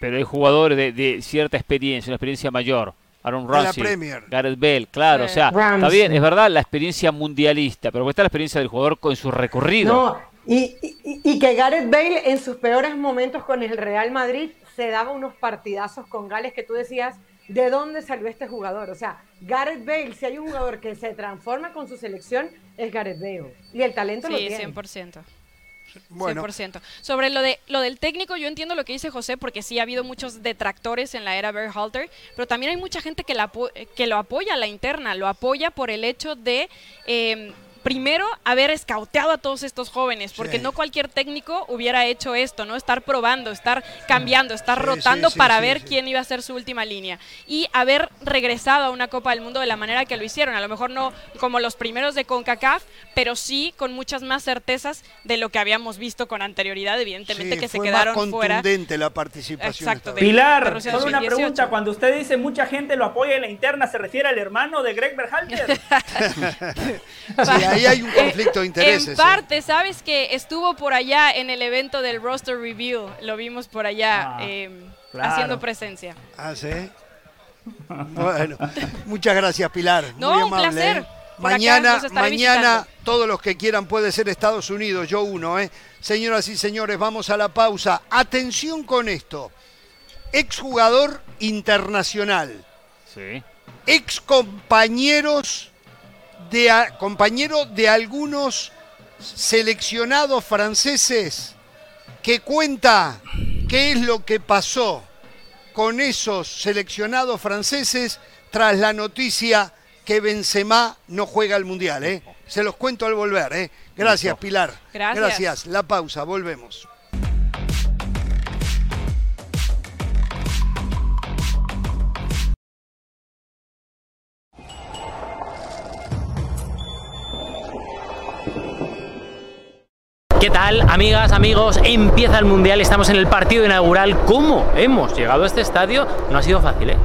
Pero hay jugadores de, de cierta experiencia, una experiencia mayor. Aaron Ramsey, Gareth Bale, claro, o sea, está bien, es verdad la experiencia mundialista, pero está la experiencia del jugador con su recorrido. No, y, y, que Gareth Bale en sus peores momentos con el Real Madrid se daba unos partidazos con Gales que tú decías, ¿de dónde salió este jugador? O sea, Gareth Bale, si hay un jugador que se transforma con su selección, es Gareth Bale. Y el talento lo tiene. Sí, 100%. Bueno. 100%. Sobre lo, de, lo del técnico, yo entiendo lo que dice José, porque sí ha habido muchos detractores en la era Berhalter, pero también hay mucha gente que, la, que lo apoya a la interna, lo apoya por el hecho de eh, primero haber escauteado a todos estos jóvenes, porque no cualquier técnico hubiera hecho esto, ¿no? Estar probando, estar cambiando, estar rotando para ver quién iba a ser su última línea. Y haber regresado a una Copa del Mundo de la manera que lo hicieron. A lo mejor no como los primeros de CONCACAF, pero sí con muchas más certezas de lo que habíamos visto con anterioridad, evidentemente que se quedaron más fuera. contundente la participación. Exacto. Pilar, solo una pregunta. Cuando usted dice mucha gente lo apoya en la interna, ¿se refiere al hermano de Greg Berhalter? ahí hay un conflicto de intereses. En ¿eh? parte, sabes que estuvo por allá en el evento del roster review, lo vimos por allá ah, em, haciendo presencia. Ah, sí. Bueno, muchas gracias Pilar. No, Muy un placer. ¿eh? Mañana, mañana todos los que quieran puede ser Estados Unidos, yo uno, ¿eh? Señoras y señores, vamos a la pausa. Atención con esto. Exjugador internacional. Sí. Ex compañeros de compañero de algunos seleccionados franceses que cuenta qué es lo que pasó con esos seleccionados franceses tras la noticia que Benzema no juega el Mundial. ¿eh? Se los cuento al volver. ¿eh? Gracias, Pilar. Gracias. Gracias. La pausa, volvemos. ¿Qué tal, amigas, amigos? Empieza el Mundial, estamos en el partido inaugural. ¿Cómo hemos llegado a este estadio? No ha sido fácil, ¿eh?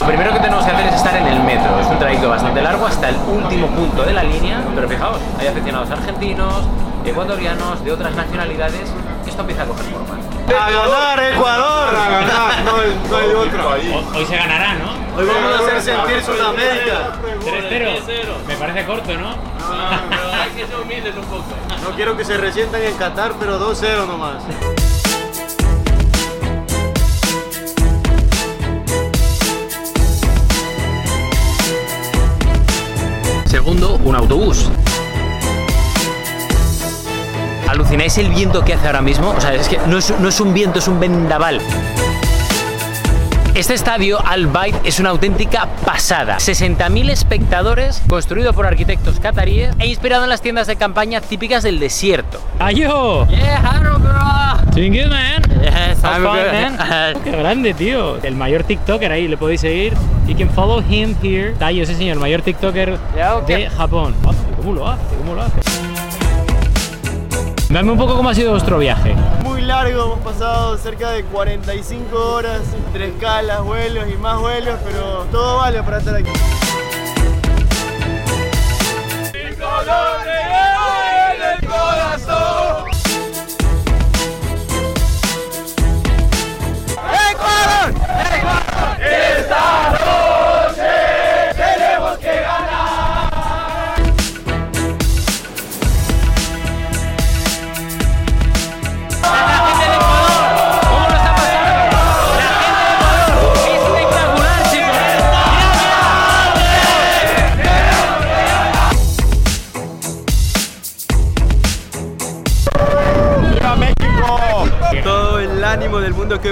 Lo primero que tenemos que hacer es estar en el metro. Es un trayecto bastante largo hasta el último punto de la línea. Pero fijaos, hay aficionados argentinos, ecuatorianos, de otras nacionalidades. Esto empieza a coger forma. ¡A ganar, Ecuador! ¡A ganar! No, hay, otro. Hoy, se ganará, ¿no? Hoy vamos a hacer sentir Sudamérica. 3-0. Me parece corto, ¿no? No, hay que ser humildes un poco. No quiero que se resientan en Qatar, pero 2-0 nomás. Segundo, un autobús. ¿Alucináis el viento que hace ahora mismo? O sea, es que no es, no es un viento, es un vendaval. Este estadio, Al Bayt, es una auténtica pasada. 60.000 espectadores, construido por arquitectos cataríes e inspirado en las tiendas de campaña típicas del desierto. ¡Ayo! Yeah, hello, bro. Doing good, man. Yes, I'm man. ¡Qué grande, tío! El mayor TikToker ahí, le podéis seguir. You can follow him here. Tayo, ese señor, el mayor TikToker de Japón. ¿Cómo lo hace? ¿Cómo lo hace? Dame un poco cómo ha sido vuestro viaje. Largo, hemos pasado cerca de 45 horas, entre escalas, vuelos y más vuelos, pero todo vale para estar aquí.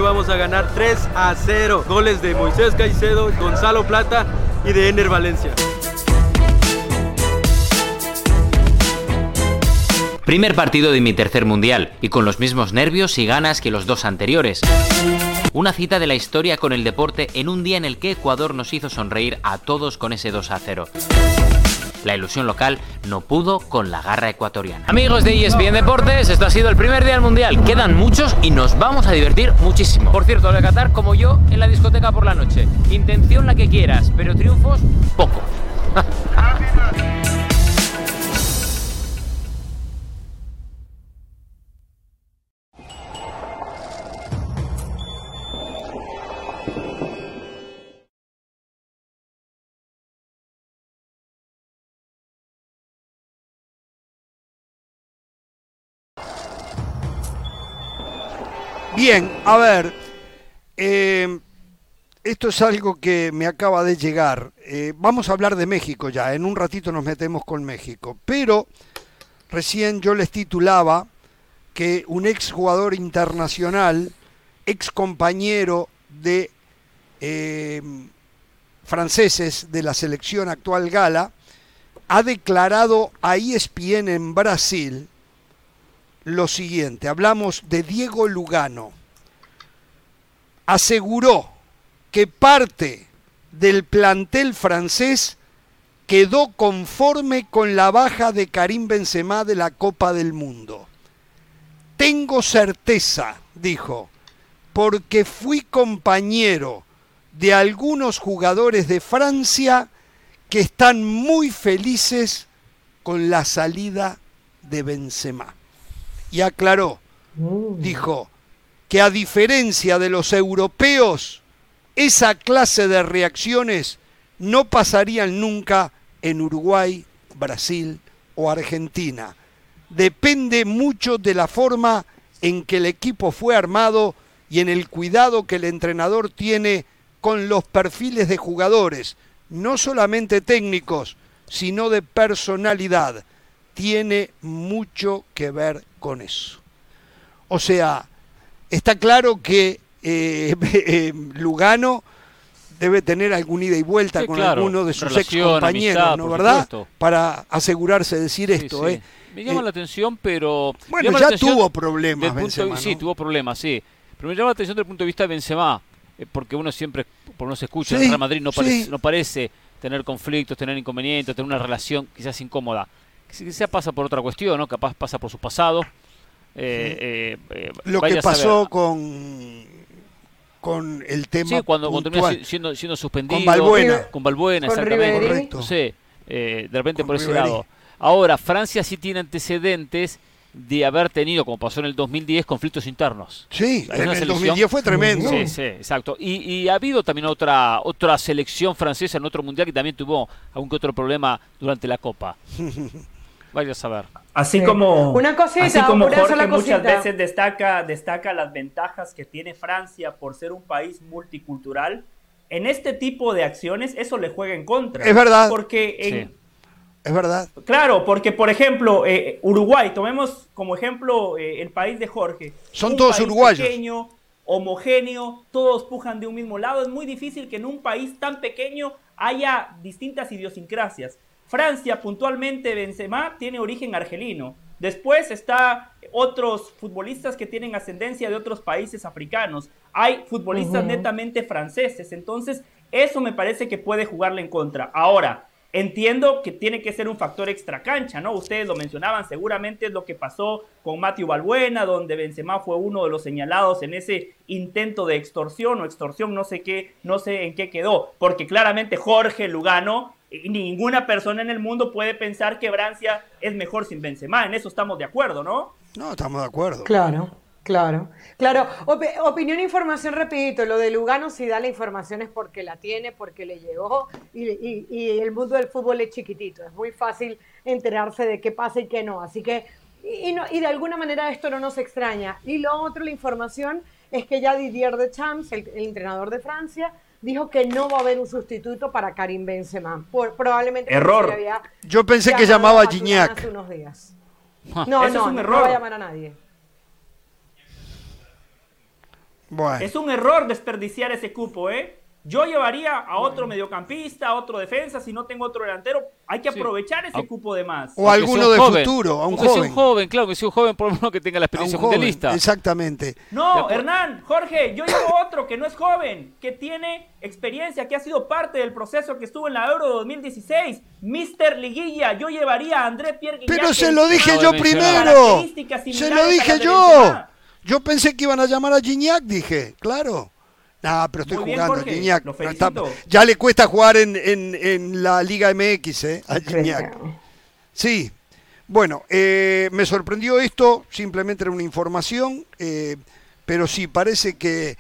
Vamos a ganar 3 a 0. Goles de Moisés Caicedo, Gonzalo Plata y de Ener Valencia. Primer partido de mi tercer mundial y con los mismos nervios y ganas que los dos anteriores. Una cita de la historia con el deporte en un día en el que Ecuador nos hizo sonreír a todos con ese 2 a 0. La ilusión local no pudo con la garra ecuatoriana. Amigos de ESPN Deportes, esto ha sido el primer día del Mundial. Quedan muchos y nos vamos a divertir muchísimo. Por cierto, de Qatar como yo en la discoteca por la noche. Intención la que quieras, pero triunfos poco. Bien, a ver, eh, esto es algo que me acaba de llegar. Eh, vamos a hablar de México ya, en un ratito nos metemos con México, pero recién yo les titulaba que un ex jugador internacional, ex compañero de eh, franceses de la selección actual gala, ha declarado a ESPN en Brasil lo siguiente, hablamos de Diego Lugano, aseguró que parte del plantel francés quedó conforme con la baja de Karim Benzema de la Copa del Mundo. Tengo certeza, dijo, porque fui compañero de algunos jugadores de Francia que están muy felices con la salida de Benzema y aclaró, mm. dijo, que a diferencia de los europeos, esa clase de reacciones no pasarían nunca en Uruguay, Brasil o Argentina. Depende mucho de la forma en que el equipo fue armado y en el cuidado que el entrenador tiene con los perfiles de jugadores, no solamente técnicos, sino de personalidad. Tiene mucho que ver con eso. O sea, está claro que eh, eh, Lugano debe tener algún ida y vuelta con alguno de sus ex compañeros, ¿no verdad? Para asegurarse de decir esto. ¿eh? Me llama la atención, pero... Bueno, ya tuvo problemas Benzema, Sí, tuvo problemas, sí. Pero me llama la atención desde el punto de vista de Benzema, porque uno siempre, por uno se escucha, en Real Madrid no parece, no parece tener conflictos, tener inconvenientes, tener una relación quizás incómoda quizá pasa por otra cuestión, ¿no? Capaz pasa por su pasado. Eh, eh, eh, Lo que pasó con con el tema sí, cuando, termina siendo, siendo suspendido con Balbuena con Balbuena exactamente no sé de repente por ese lado ahora Francia sí tiene antecedentes de haber tenido, como pasó en el 2010, conflictos internos. Sí, en el 2010 fue tremendo. Sí, sí, exacto. Y, ha habido también otra otra selección francesa en otro mundial que también tuvo algún que otro problema durante la Copa. Vaya a saber. Así como, Una así como Jorge muchas veces destaca, destaca las ventajas que tiene Francia por ser un país multicultural, en este tipo de acciones eso le juega en contra. Es verdad. Porque Es verdad. Claro, porque por ejemplo, eh, Uruguay, tomemos como ejemplo eh, el país de Jorge. Son todos uruguayos. Pequeño, homogéneo, todos pujan de un mismo lado. Es muy difícil que en un país tan pequeño haya distintas idiosincrasias. Francia, puntualmente Benzema, tiene origen argelino. Después está otros futbolistas que tienen ascendencia de otros países africanos. Hay futbolistas netamente franceses. Entonces, eso me parece que puede jugarle en contra. Ahora, entiendo que tiene que ser un factor extra cancha, ¿no? Ustedes lo mencionaban, seguramente es lo que pasó con Matthew Balbuena, donde Benzema fue uno de los señalados en ese intento de extorsión o extorsión, no sé qué, no sé en qué quedó, porque claramente Jorge Lugano ninguna persona en el mundo puede pensar que Francia es mejor sin Benzema. En eso estamos de acuerdo, ¿no? No, estamos de acuerdo. Claro, claro. Claro, opinión e información, repito, lo de Lugano si da la información es porque la tiene, porque le llegó y, el mundo del fútbol es chiquitito, es muy fácil enterarse de qué pasa y qué no, así que, y, no, y de alguna manera esto no nos extraña. Y lo otro, la información, es que ya Didier Deschamps, el entrenador de Francia, dijo que no va a haber un sustituto para Karim Benzema. Por, probablemente error. Yo pensé que llamaba a Gignac. Hace unos días. No, no, no, va a llamar a nadie. Es un error desperdiciar ese cupo, ¿eh? Yo llevaría a otro mediocampista, a otro defensa, si no tengo otro delantero, hay que aprovechar ese cupo de más. O alguno de futuro, a un joven. un joven, claro, que sea un joven por lo menos que tenga la experiencia mundialista. Exactamente. No, Hernán, Jorge, yo llevo otro que no es joven, que tiene experiencia, que ha sido parte del proceso que estuvo en la Euro 2016, Mister Liguilla, yo llevaría a André Pierre Pero se lo dije yo primero. Se lo dije yo. Yo pensé que iban a llamar a Gignac, dije, claro. No, pero estoy jugando. Gignac, ya le cuesta jugar en, la Liga MX, ¿eh? A Gignac. Sí. Bueno, eh, me sorprendió esto, simplemente era una información, eh, pero sí, parece que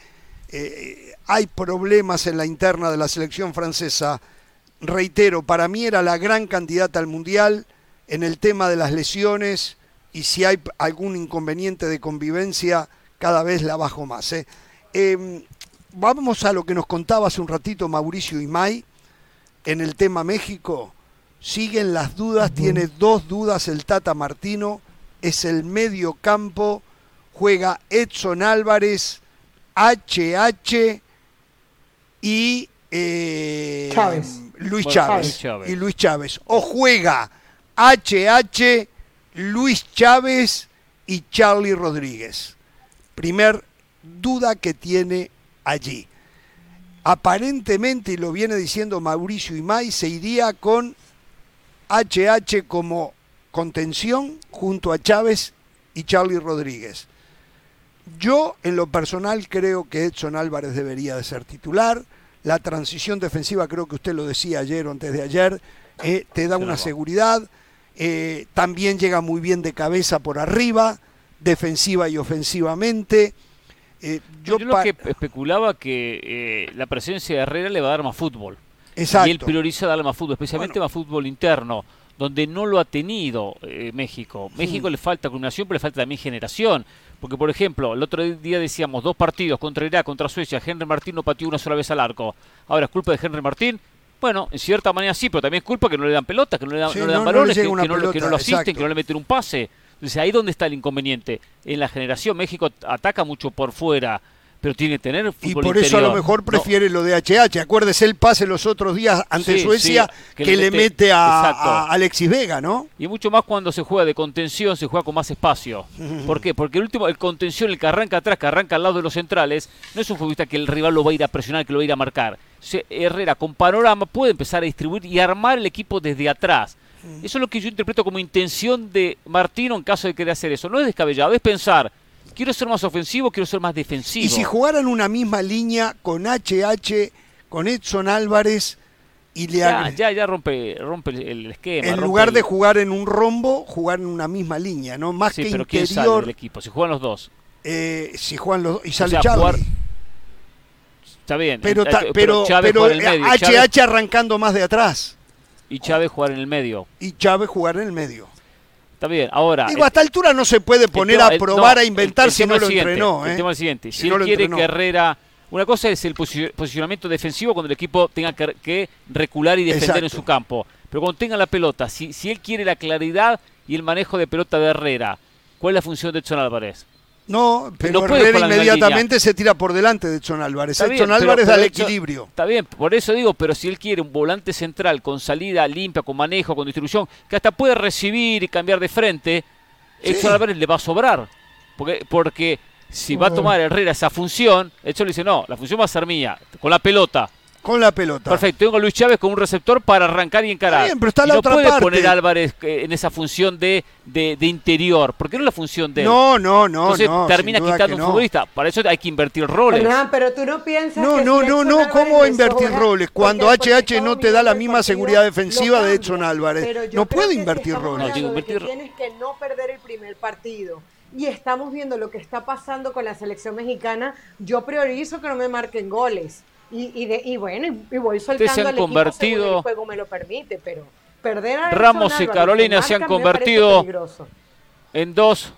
eh, hay problemas en la interna de la selección francesa. Reitero, para mí era la gran candidata al Mundial en el tema de las lesiones y si hay algún inconveniente de convivencia, cada vez la bajo más. ¿eh? Vamos a lo que nos contaba hace un ratito Mauricio Imay en el tema México. Siguen las dudas, tiene dos dudas el Tata Martino, es el medio campo, juega Edson Álvarez, HH y eh, Luis, Chávez, y Luis Chávez. O juega HH, Luis Chávez y Charlie Rodríguez. Primer duda que tiene allí. Aparentemente, y lo viene diciendo Mauricio Imay, se iría con HH como contención junto a Chávez y Charlie Rodríguez. Yo, en lo personal, creo que Edson Álvarez debería de ser titular. La transición defensiva, creo que usted lo decía ayer o antes de ayer, eh, te da una seguridad. Eh, también llega muy bien de cabeza por arriba, defensiva y ofensivamente. Eh, yo, lo que especulaba que eh, la presencia de Herrera le va a dar más fútbol. Y él prioriza darle más fútbol, especialmente más fútbol interno, donde no lo ha tenido eh, México. México le falta culminación, pero le falta también generación. Porque, por ejemplo, el otro día decíamos dos partidos contra Irak, contra Suecia, Henry Martín no pateó una sola vez al arco. Ahora, ¿es culpa de Henry Martín? Bueno, en cierta manera sí, pero también es culpa que no le dan pelota, que no le dan, balones, que, no, lo asisten, que no le meten un pase. Entonces ahí donde está el inconveniente. En la generación México ataca mucho por fuera, pero tiene que tener fútbol Y por eso a lo mejor prefiere lo de HH. Acuérdese el pase los otros días ante Suecia que, le mete, a, Alexis Vega, ¿no? Y mucho más cuando se juega de contención, se juega con más espacio. ¿Por qué? Porque el último, el contención, el que arranca atrás, que arranca al lado de los centrales, no es un futbolista que el rival lo va a ir a presionar, que lo va a ir a marcar. Herrera con panorama puede empezar a distribuir y armar el equipo desde atrás eso es lo que yo interpreto como intención de Martino en caso de querer hacer eso. No es descabellado, es pensar, quiero ser más ofensivo, quiero ser más defensivo. Y si jugaran una misma línea con HH, con Edson Álvarez y le ya, ya, ya rompe, rompe el esquema. En lugar de jugar en un rombo, jugar en una misma línea, ¿no? Más que pero interior. ¿quién sale del equipo? Si juegan los dos. Eh, si juegan los dos y sale Chávez. Está bien. Pero, pero, pero, HH arrancando más de atrás y Chávez jugar en el medio. Y Chávez jugar en el medio. Está bien, ahora. Digo, a esta altura no se puede poner a probar, a inventar si no lo entrenó. El tema es el siguiente: si, él quiere que Herrera. Una cosa es el posicionamiento defensivo cuando el equipo tenga que, recular y defender en su campo. Pero cuando tenga la pelota, si, si él quiere la claridad y el manejo de pelota de Herrera, ¿cuál es la función de Edson Álvarez? No, pero Herrera inmediatamente se tira por delante de Edson Álvarez. Edson Álvarez da el equilibrio. Está bien, por eso digo, pero si él quiere un volante central con salida limpia, con manejo, con distribución, que hasta puede recibir y cambiar de frente, Edson Álvarez le va a sobrar. Porque, porque si va a tomar Herrera esa función, Edson le dice, no, la función va a ser mía, con la pelota. Con la pelota. Perfecto, tengo a Luis Chávez con un receptor para arrancar y encarar. Bien, pero está la no puede poner Álvarez eh, en esa función de, de, interior, porque no es la función de él. No, no, no. Entonces termina quitando un futbolista. Para eso hay que invertir roles. pero tú no piensas. No, no, no, no. ¿Cómo invertir roles? Cuando HH no te da la misma seguridad defensiva de Edson Álvarez. No puede invertir roles. No, tienes que no perder el primer partido y estamos viendo lo que está pasando con la selección mexicana, yo priorizo que no me marquen goles. Y, y, bueno, y, voy soltando se han convertido, el juego me lo permite, pero perder a Ramos y Carolina se han convertido en dos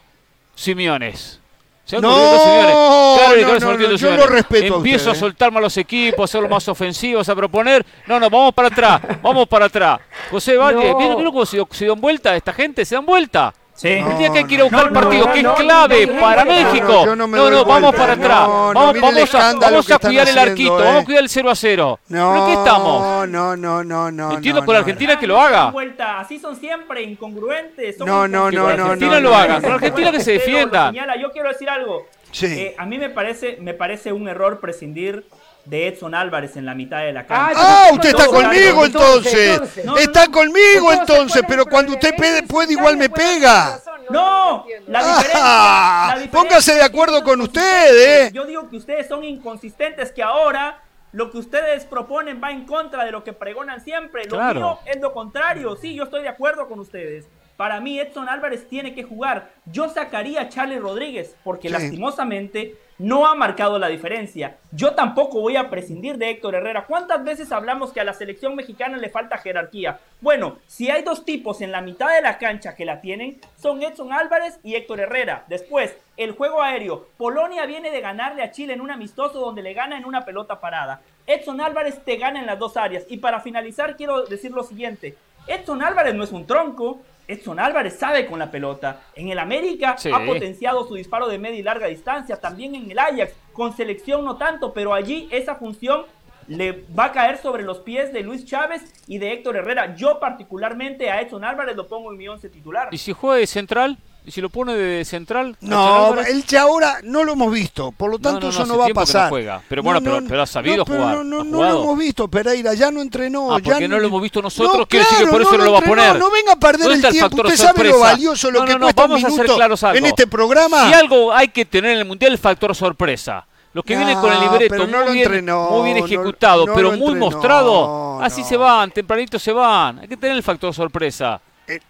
Simiones. Se han no, dos Claro, no, no, yo lo respeto Empiezo a, soltar más los equipos, a hacerlo más ofensivos, a proponer. No, no, vamos para atrás, vamos para atrás. José Valle, ¿vieron cómo se, se dan vuelta esta gente? ¿Se dan vuelta? El día que hay que ir a buscar el partido, que es clave para México. No, no, vamos para atrás. vamos, a, vamos a cuidar el arquito, vamos a eh. cuidar el 0 a 0. No, ¿Pero qué estamos? No, no, no, no. Entiendo con Argentina que lo haga. Así son siempre incongruentes. No, no, no, no. Argentina lo haga. Con Argentina que se defienda. Yo quiero decir algo. Eh, a mí me parece, me parece un error prescindir de Edson Álvarez en la mitad de la cancha. Ah, usted está conmigo entonces. está conmigo entonces, pero cuando usted puede, igual me pega. No, la ah, diferencia, Póngase de acuerdo con usted, ¿eh? Yo digo que ustedes son inconsistentes, que ahora lo que ustedes proponen va en contra de lo que pregonan siempre. Lo mío es lo contrario. Sí, yo estoy de acuerdo con ustedes. Para mí, Edson Álvarez tiene que jugar. Yo sacaría a Charlie Rodríguez, porque lastimosamente no ha marcado la diferencia. Yo tampoco voy a prescindir de Héctor Herrera. ¿Cuántas veces hablamos que a la selección mexicana le falta jerarquía? Bueno, si hay dos tipos en la mitad de la cancha que la tienen, son Edson Álvarez y Héctor Herrera. Después, el juego aéreo. Polonia viene de ganarle a Chile en un amistoso donde le gana en una pelota parada. Edson Álvarez te gana en las dos áreas. Y para finalizar, quiero decir lo siguiente. Edson Álvarez no es un tronco, Edson Álvarez sabe con la pelota. En el América ha potenciado su disparo de media y larga distancia. También en el Ajax, con selección no tanto, pero allí esa función le va a caer sobre los pies de Luis Chávez y de Héctor Herrera. Yo particularmente a Edson Álvarez lo pongo en mi once titular. ¿Y si juega de central? ¿Y si lo pone de central? No, el ahora no lo hemos visto, por lo tanto eso no va a pasar. Pero bueno, pero, ha sabido jugar. No, no, lo hemos visto, Pereira, ya no entrenó. Ah, porque no lo hemos visto nosotros, quiere decir que por eso no lo va a poner. No venga a perder el tiempo, usted sabe lo valioso, lo que cuesta vamos un minuto a claros en este programa. Si algo hay que tener en el Mundial, el factor sorpresa. Los que vienen con el libreto muy, bien, muy, bien, ejecutado, pero muy mostrado, así se van, tempranito se van. Hay que tener el factor sorpresa.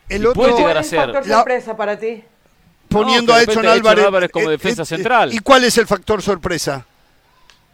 El, otro puede llegar a ser. factor sorpresa para ti? Poniendo a Edson Álvarez, como eh, defensa eh, central. ¿Y cuál es el factor sorpresa?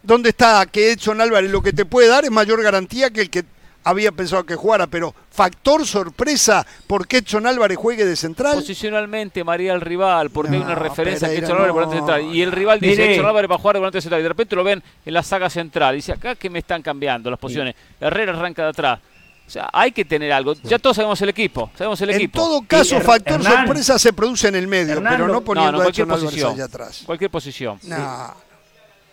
¿Dónde está que Edson Álvarez lo que te puede dar es mayor garantía que el que había pensado que jugara, pero factor sorpresa porque Edson Álvarez juegue de central. Posicionalmente maría el rival, porque hay una referencia que Edson Álvarez volante central. Y el rival dice Edson Álvarez va a jugar de volante central. Y de repente lo ven en la saga central. Dice acá que me están cambiando las posiciones. Herrera arranca de atrás. O sea, hay que tener algo. Ya todos sabemos el equipo. Sabemos el en todo caso, factor sorpresa se produce en el medio, pero no poniendo a Edson posición, allá atrás. Cualquier posición.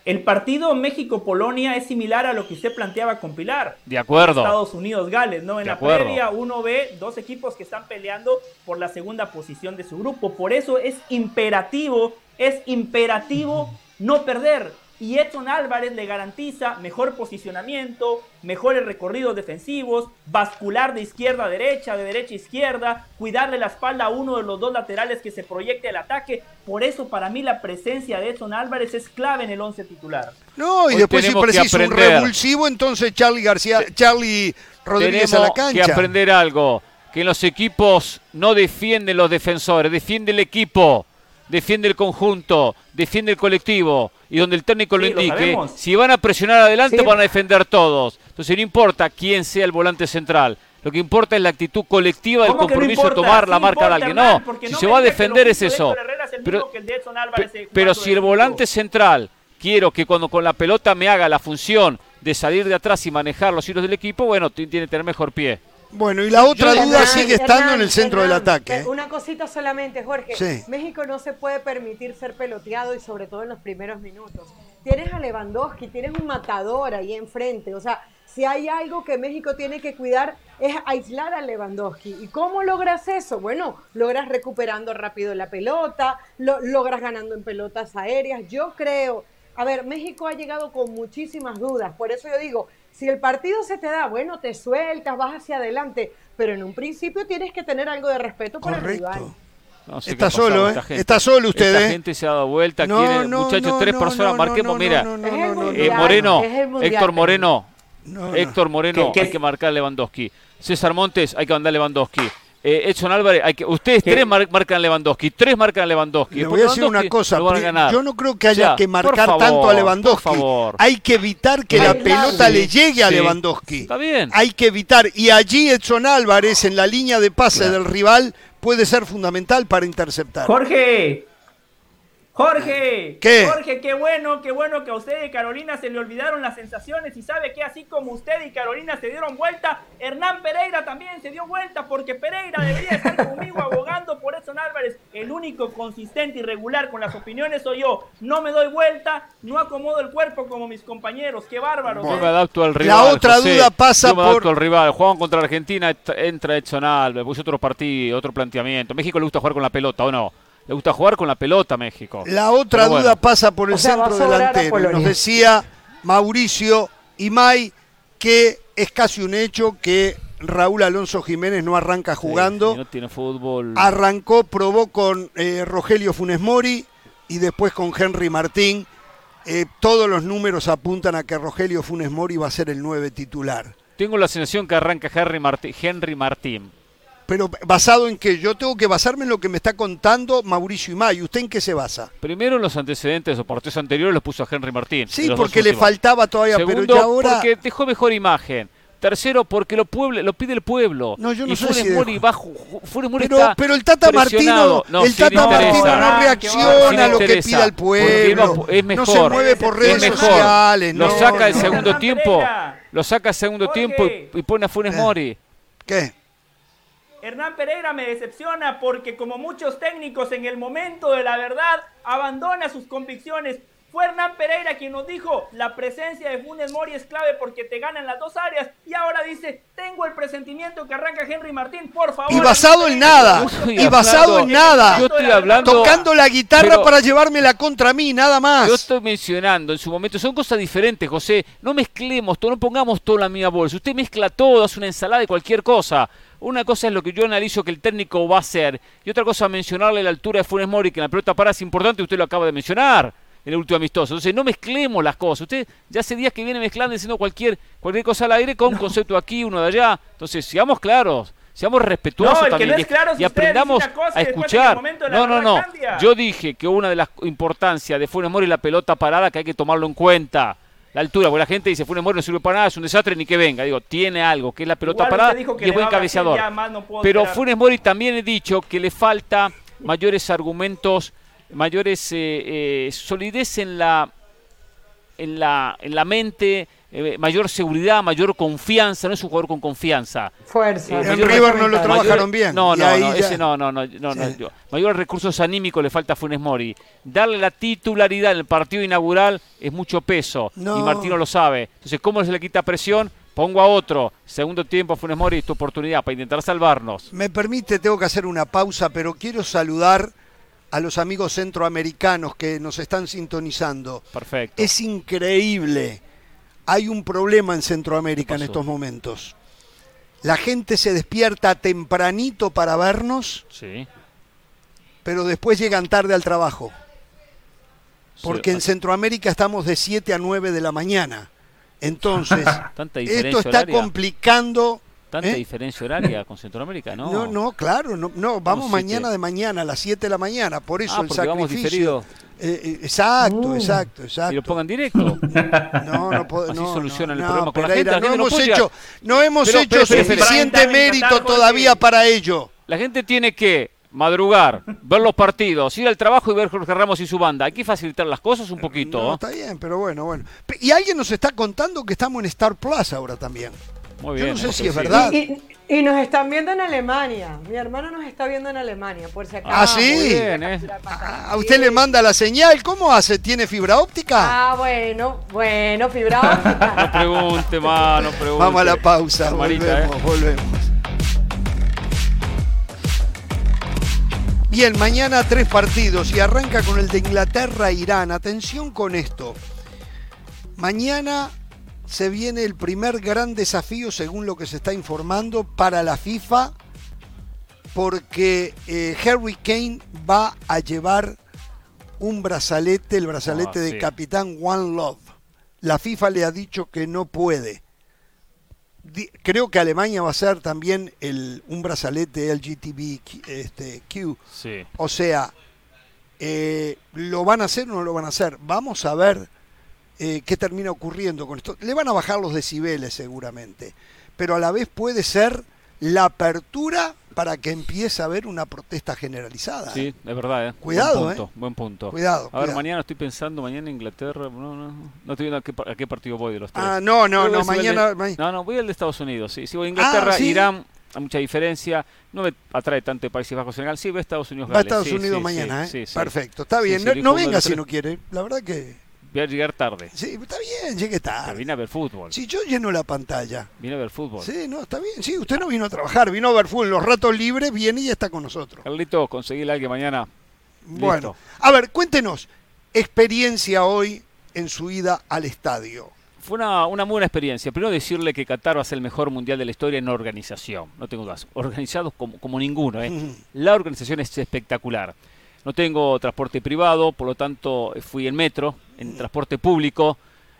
El partido México-Polonia es similar a lo que usted planteaba con Pilar. De acuerdo. Estados Unidos-Gales, ¿no? En la previa uno ve dos equipos que están peleando por la segunda posición de su grupo. Por eso es imperativo, es imperativo no perder y Edson Álvarez le garantiza mejor posicionamiento, mejores recorridos defensivos, bascular de izquierda a derecha, de derecha a izquierda, cuidarle la espalda a uno de los dos laterales que se proyecte el ataque. Por eso para mí la presencia de Edson Álvarez es clave en el once titular. No, y después si precisa un revulsivo, entonces Charlie García, Charlie Rodríguez a la cancha. que aprender algo, que los equipos no defienden los defensores, defiende el equipo defiende el conjunto, defiende el colectivo y donde el técnico lo indique, si van a presionar adelante van a defender todos. Entonces no importa quién sea el volante central. Lo que importa es la actitud colectiva del compromiso de tomar la marca de alguien. No, si se va a defender es eso. Pero, si el volante central quiero que cuando con la pelota me haga la función de salir de atrás y manejar los hilos del equipo, bueno, tiene que tener mejor pie. Bueno, y la otra duda sigue estando en el centro del ataque. ¿eh? Una cosita solamente, Jorge. México no se puede permitir ser peloteado y sobre todo en los primeros minutos. Tienes a Lewandowski, tienes un matador ahí enfrente. O sea, si hay algo que México tiene que cuidar es aislar a Lewandowski. ¿Y cómo logras eso? Bueno, logras recuperando rápido la pelota, lo, logras ganando en pelotas aéreas. Yo creo, a ver, México ha llegado con muchísimas dudas. Por eso yo digo, si el partido se te da, bueno, te sueltas, vas hacia adelante, pero en un principio tienes que tener algo de respeto por el rival. está solo, ¿eh? Está solo usted, Esta ¿eh? gente se ha dado vuelta, quiere, muchachos, tres personas, marquemos, mira. Moreno, Héctor Moreno, Héctor Moreno, hay que marcar Lewandowski. César Montes, hay que mandar Lewandowski eh, Edson Álvarez, hay que, ustedes tres marcan Lewandowski, tres marcan Lewandowski. Le voy a decir una cosa, yo no creo que haya que marcar tanto a Lewandowski. Hay que evitar que la pelota le llegue a Lewandowski. Está bien. Hay que evitar, y allí Edson Álvarez en la línea de pase del rival puede ser fundamental para interceptar. Jorge, Jorge, ¿Qué? Jorge, qué bueno, qué bueno que a usted y Carolina se le olvidaron las sensaciones y sabe que así como usted y Carolina se dieron vuelta, Hernán Pereira también se dio vuelta porque Pereira debería estar conmigo abogando por Edson Álvarez. El único consistente y regular con las opiniones soy yo. No me doy vuelta, no acomodo el cuerpo como mis compañeros. Qué bárbaro. Yo me adapto al rival. La otra José. duda pasa Yo me adapto por- al rival. Juegan contra Argentina, entra Edson Alves, puso otro partido, otro planteamiento. México le gusta jugar con la pelota, ¿o no? Le gusta jugar con la pelota a México. La otra Pero bueno. duda pasa por el O sea, centro delantero. Nos decía Mauricio Imay que es casi un hecho que Raúl Alonso Jiménez no arranca jugando. Sí, no tiene fútbol. Arrancó, probó con eh, Rogelio Funes Mori y después con Henry Martín. Eh, todos los números apuntan a que Rogelio Funes Mori va a ser el 9 titular. Tengo la sensación que arranca Henry Martín. Pero basado en que yo tengo que basarme en lo que me está contando Mauricio Imay. ¿Usted en qué se basa? Primero, en los antecedentes de los partidos anteriores los puso a Henry Martín. Sí, porque le faltaba todavía, Segundo, pero ya ahora... porque dejó mejor imagen. Tercero, porque lo, pueble- lo pide el pueblo. No, yo no y sé Funes si. Mori ju- Funes Mori Pero, está pero el Tata. Martino, No, el Tata interesa. Martino no reacciona a lo que pide el pueblo. No se mueve por es redes mejor. sociales. Lo no, saca el segundo tiempo. Lo saca el segundo Jorge. tiempo y, y pone a Funes Eh. Mori. ¿Qué? Hernán Pereira me decepciona porque como muchos técnicos en el momento de la verdad abandona sus convicciones. Fue Hernán Pereira quien nos dijo, la presencia de Funes Mori es clave porque te ganan las dos áreas. Y ahora dice, tengo el presentimiento que arranca Henry Martín, por favor. Y basado en nada. Y basado en nada. Yo estoy hablando. Tocando la guitarra para llevármela contra mí, nada más. Yo estoy mencionando en su momento, son cosas diferentes, José. No mezclemos todo, no pongamos todo en la misma bolsa. Usted mezcla todo, hace una ensalada de cualquier cosa. Una cosa es lo que yo analizo que el técnico va a hacer. Y otra cosa, mencionarle la altura de Funes Mori, que en la pelota para es importante, usted lo acaba de mencionar en el último amistoso. Entonces, no mezclemos las cosas. Usted ya hace días que viene mezclando y diciendo cualquier, cualquier cosa al aire con un concepto aquí, uno de allá. Entonces, seamos claros. Seamos respetuosos No, también no es y- claro y usted, aprendamos a y escuchar. No, no, no. cambia. Yo dije que una de las importancias de Funes Mori es la pelota parada que hay que tomarlo en cuenta. La altura, porque la gente dice Funes Mori no sirve para nada, es un desastre ni que venga. Digo, tiene algo, que es la pelota Igual parada dijo que y es buen cabeceador. no Pero esperar. Funes Mori también he dicho que le falta mayores argumentos, mayores eh, eh, solidez en la en la, en la mente, eh, mayor seguridad, mayor confianza, no es un jugador con confianza. Fuerza. Eh, En mayor- River no lo mayor- trabajaron bien. No, no, ahí no, ese no, no, no, no, no, yo- mayores recursos anímicos le falta a Funes Mori. Darle la titularidad en el partido inaugural es mucho peso No. y Martino lo sabe. Entonces, ¿cómo se le quita presión? Pongo a otro. Segundo tiempo, Funes Mori, es tu oportunidad para intentar salvarnos. Me permite, tengo que hacer una pausa, pero quiero saludar a los amigos centroamericanos que nos están sintonizando. Perfecto. Es increíble. Hay un problema en Centroamérica en estos momentos. La gente se despierta tempranito para vernos, Sí. pero después llegan tarde al trabajo. Porque Sí, en Centroamérica estamos de 7 a 9 de la mañana. Entonces, esto está horaria. complicando. Tanta ¿eh? diferencia horaria con Centroamérica, ¿no? No, no, claro, no, no, vamos siete? mañana de mañana a las 7 de la mañana, por eso Ah, el vamos sacrificio. diferido. Eh, eh, exacto, Uh. exacto, Y exacto. lo pongan directo. No, no puedo- Así no, solucionan no, el no, problema con la gente, la No gente no hemos hecho, no hemos Pero- hecho pero- suficiente pero- mérito todavía para ello. La gente tiene que madrugar, ver los partidos, ir al trabajo y ver Jorge Ramos y su banda. Hay que facilitar las cosas un poquito. No, ¿eh? está bien, pero bueno, bueno. Y alguien nos está contando que estamos en Star Plus ahora también. Muy Yo bien. no sé si es Sí. verdad. Y, y nos están viendo en Alemania. Mi hermano nos está viendo en Alemania, por si acaso. Ah, ¿sí? Muy bien, ¿eh? Ah, A usted le manda la señal, ¿cómo hace? ¿Tiene fibra óptica? Ah, bueno, bueno, fibra óptica. No pregunte más, no pregunte. Vamos a la pausa, Marita, ¿eh? volvemos, volvemos. Bien, mañana tres partidos y arranca con el de Inglaterra-Irán. Atención con esto. Mañana se viene el primer gran desafío, según lo que se está informando, para la FIFA, porque eh, Harry Kane va a llevar un brazalete, el brazalete Ah, de sí. capitán One Love. La FIFA le ha dicho que no puede. Creo que Alemania va a ser también el, un brazalete LGTBQ. Este. Sí. O sea, eh, ¿lo van a hacer o no lo van a hacer? Vamos a ver eh, qué termina ocurriendo con esto. Le van a bajar los decibeles seguramente, pero a la vez puede ser la apertura para que empiece a haber una protesta generalizada. Sí, es verdad. ¿eh? Cuidado, buen punto, ¿eh? Buen punto. Cuidado. A ver, mañana estoy pensando, mañana Inglaterra, no, no, no estoy viendo a qué, a qué partido voy de los tres. Ah, no, no, no, mañana... de- no, no, voy al de Estados Unidos, sí. Si voy a Inglaterra, Ah, ¿sí? Irán, hay mucha diferencia. No me atrae tanto de Países Bajos Senegal. Sí, voy a Estados Unidos, Va a. Estados sí, Unidos sí, mañana, sí, ¿eh? sí, sí. Perfecto, está bien. Sí, no sí, no venga si no quiere. La verdad que... Voy a llegar tarde. Sí, está bien, llegue Pero tarde. vine a ver fútbol. Si yo lleno la pantalla. Vine a ver fútbol. Sí, no, está bien. Sí, usted no vino a trabajar, vino a ver fútbol. En los ratos libres viene y está con nosotros. Carlito, conseguí el que mañana. Bueno, a ver, cuéntenos, experiencia hoy en su ida al estadio. Fue una, una muy buena experiencia. Primero decirle que Qatar va a ser el mejor mundial de la historia en organización. No tengo dudas. Organizados como, como ninguno. ¿eh? Ujú. La organización es espectacular. No tengo transporte privado, por lo tanto eh, fui en metro, en transporte público.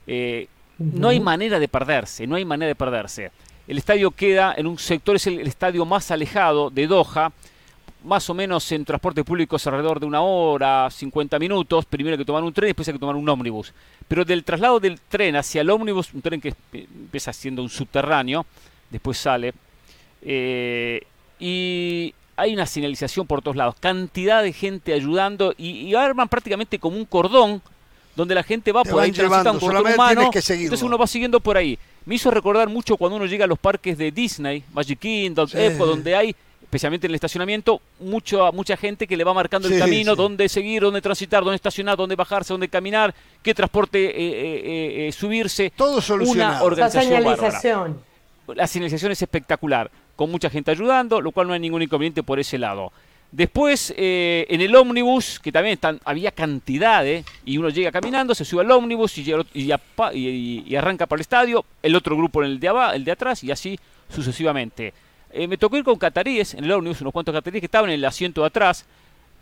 Eh, No hay manera de perderse, no hay manera de perderse. El estadio queda en un sector, es el, el estadio más alejado de Doha, más o menos en transporte público es alrededor de una hora, 50 minutos. Primero hay que tomar un tren, después hay que tomar un ómnibus. Pero del traslado del tren hacia el ómnibus, un tren que eh, empieza siendo un subterráneo, después sale, eh, y hay una señalización por todos lados, cantidad de gente ayudando y, y arman prácticamente como un cordón donde la gente va Te por ahí llevando, un cordón humano, que entonces uno va siguiendo por ahí. Me hizo recordar mucho cuando uno llega a los parques de Disney, Magic Kingdom, Sí. Epcot, donde hay, especialmente en el estacionamiento, mucho, mucha gente que le va marcando Sí, el camino, sí. dónde seguir, dónde transitar, dónde estacionar, dónde bajarse, dónde caminar, qué transporte eh, eh, eh, eh, subirse. Todo Una solucionado. La organización bárbara señalización. la señalización es espectacular, con mucha gente ayudando, lo cual no hay ningún inconveniente por ese lado. Después, eh, en el ómnibus, que también están, había cantidad, ¿eh? y uno llega caminando, se sube al ómnibus y, y, y- y arranca para el estadio, el otro grupo en el de, aba- el de atrás, y así sucesivamente. Eh, me tocó ir con cataríes en el ómnibus, unos cuantos cataríes que estaban en el asiento de atrás,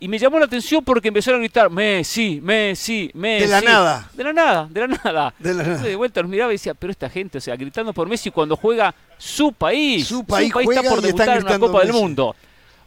y me llamó la atención porque empezaron a gritar, Messi, Messi, Messi. De la nada. De la nada, de la nada. De la nada. Entonces, de vuelta los miraba y decía, pero esta gente, o sea, gritando por Messi cuando juega su país. Su país está juega por y están debutar en una Copa del. Mundo.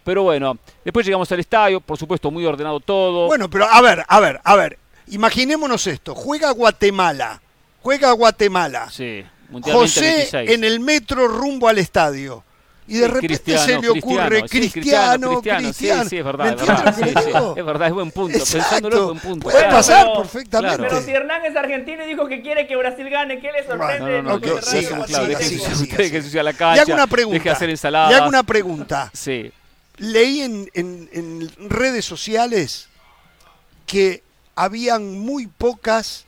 Pero bueno, después llegamos al estadio, por supuesto, muy ordenado todo. Bueno, pero a ver, a ver, a ver. Imaginémonos esto. Juega Guatemala. Juega Guatemala. sí, José 26. en el metro rumbo al estadio. Y de Sí, repente Cristiano, se le ocurre Cristiano, sí, Cristiano, Cristiano, Cristiano. Sí, sí, es verdad, ¿Me es verdad. sí, sí, es verdad, es buen punto. Pensándolo es Exacto. buen punto. Puede claro. pasar pero- perfectamente. Pero si Hernán es argentino y dijo que quiere que Brasil gane, ¿qué le sorprende? No, no, no, que- siga, claro, que la Le cancha, hago una pregunta. deje hacer ensaladas. Le hago una pregunta. Sí, Leí en, en- en redes sociales que habían muy pocas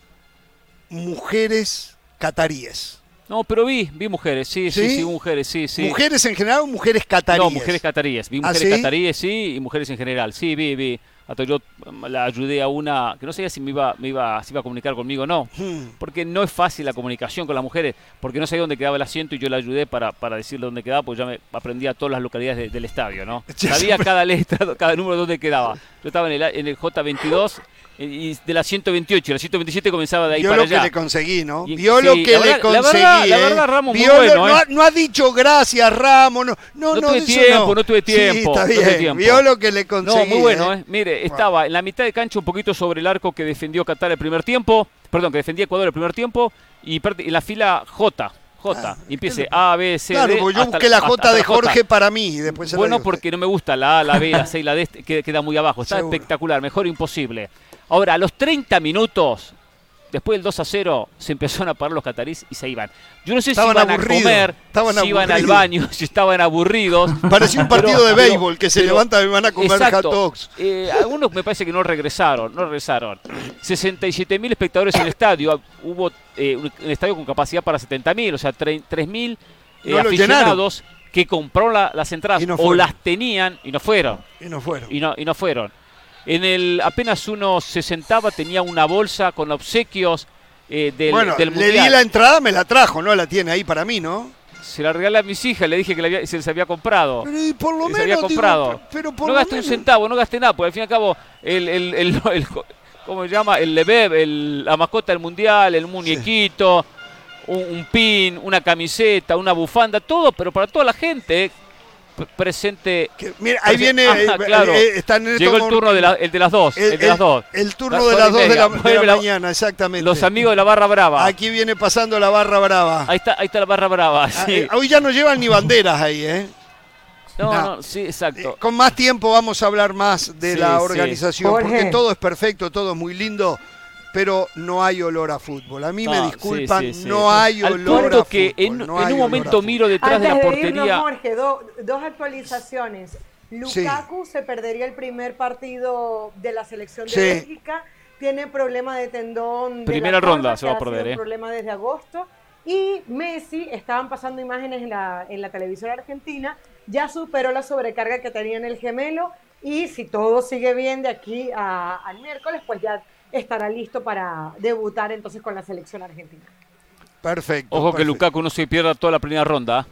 mujeres cataríes. No, pero vi, vi mujeres, sí, sí, ¿Sí? sí, mujeres, sí, sí. ¿Mujeres en general o mujeres cataríes? No, mujeres cataríes. Vi ¿Ah, mujeres sí? cataríes, sí, y mujeres en general. Sí, vi, vi. Hasta yo mm, la ayudé a una que no sabía si me iba, me iba, si iba a comunicar conmigo o no. Hmm. Porque no es fácil la comunicación con las mujeres, porque no sabía dónde quedaba el asiento y yo la ayudé para, para decirle dónde quedaba, pues ya me aprendía todas las localidades de- del estadio, ¿no? Sabía cada letra, cada número dónde quedaba. Yo estaba en el, en el J22 y de la 128, la 127 comenzaba de ahí Vio para lo que allá. le conseguí, ¿no? Vio sí, lo que la le la conseguí. la ¿eh? verdad, Ramos, muy Vio lo- bueno, no, ¿eh? ha, no ha dicho gracias, Ramos. No, no, No no, tuve tiempo, no. no tuve tiempo, Sí, está tuve bien. tiempo. Vio lo que le conseguí. No, muy bueno, ¿eh? ¿eh? Mire, estaba en la mitad de cancha un poquito sobre el arco que defendió Qatar el primer tiempo, perdón, que defendía Ecuador el primer tiempo, y en la fila J, J, y empiece A, B, C, Claro, D. porque yo busqué la J hasta de la J. Jorge para mí y después Bueno, porque no me gusta la A, la B, la C y la D, que queda muy abajo. Está Seguro. espectacular, mejor imposible. Ahora, a los 30 minutos, después del 2 a 0, se empezaron a parar los catarís y se iban. Yo no sé Estaban si iban aburridos, a comer, estaban si iban al baño, si estaban aburridos. Parecía un Pero- partido de béisbol que se pero- levantan y van a comer Exacto. hot dogs. Eh, algunos me parece que no regresaron, no regresaron. 67 mil espectadores en el estadio. Hubo eh, un, estadio con capacidad para 70 mil, o sea, 3 mil eh, No aficionados que compraron la- las entradas no o las tenían y no fueron. Y no fueron. Y no, y no fueron. En el apenas uno se sentaba, tenía una bolsa con obsequios eh, del, bueno, del le mundial. di la entrada, me la trajo, ¿no? La tiene ahí para mí, ¿no? Se la regalé a mis hijas, le dije que la había- se les había comprado. Pero y por lo se menos. había digo, comprado. pero por no gasté un centavo, no gasté nada, porque al fin y al cabo, el, el, el- el- ¿cómo se llama? El Lebeb, el, la mascota del mundial, el muñequito, un, un pin, una camiseta, una bufanda, todo, pero para toda la gente eh, presente. Que, mira, ahí viene. Eh, claro. eh, están en Llegó estos el turno de, la- el de las dos, el, El, de las dos. el turno Las de dos las 2 de la, de la la- mañana, exactamente. Los amigos de la barra brava. Aquí viene pasando la barra brava. Ahí está, ahí está la barra brava. Ah, sí. eh, hoy ya no llevan ni banderas ahí, ¿eh? No, no, sí, exacto. Eh, con más tiempo vamos a hablar más de Sí, la organización, porque todo es perfecto, todo es muy lindo, pero no hay olor a fútbol. A mí me No, disculpan, sí, sí, sí. no hay Al olor punto a que fútbol. en, no en un momento miro detrás de la Antes de irnos, portería. Jorge, do- dos actualizaciones. Lukaku se perdería el primer partido de la selección de Sí. Bélgica. Tiene problema de tendón. de Primera la ronda se va a perder, ¿eh? problema desde agosto. Y Messi, estaban pasando imágenes en la, en la televisión argentina, ya superó la sobrecarga que tenía en el gemelo. Y si todo sigue bien de aquí a- al miércoles, pues ya estará listo para debutar entonces con la selección argentina. Perfecto. Ojo que. Lukaku no se pierda toda la primera ronda.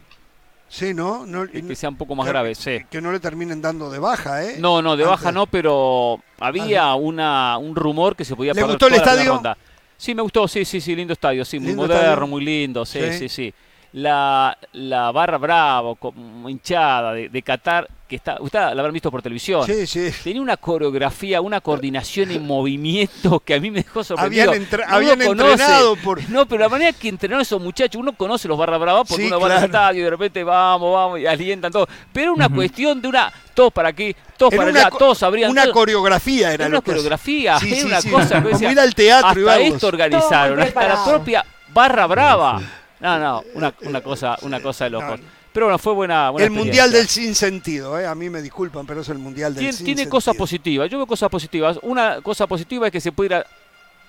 Sí, ¿no? no y Que sea un poco más que- grave, sí. Que no le terminen dando de baja, ¿eh? No, no, de baja no, pero había una, un rumor que se podía ¿Le perder gustó el toda la primera estadio? ronda. Sí, me gustó, sí, sí, sí, lindo estadio, sí, muy moderno, estadio. muy lindo, sí, Sí. sí, sí. La, la barra bravo, como hinchada de, de Qatar, que está, ustedes la habrán visto por televisión. Sí, sí. Tenía una coreografía, una coordinación en movimiento que a mí me dejó sorprendido. Habían entrenado por- No, pero la manera que entrenaron esos muchachos, uno conoce los barra bravas porque Sí, uno va al claro. estadio y de repente vamos, vamos, y alientan todo. Pero una cuestión de una, todos para aquí, todos Era para allá, todos sabrían. Una coreografía era Era lo una coreografía, Sí, era sí, una sí. cosa que Como ir al teatro, hasta íbamos. esto organizaron, hasta la propia barra brava. No, no, una, una cosa, una cosa de locos. No. Pero bueno, fue buena, buena El mundial del sinsentido, ¿eh? A mí me disculpan, pero es el mundial del Tiene, sinsentido. tiene cosas positivas. Yo veo cosas positivas. Una cosa positiva es que se puede ir a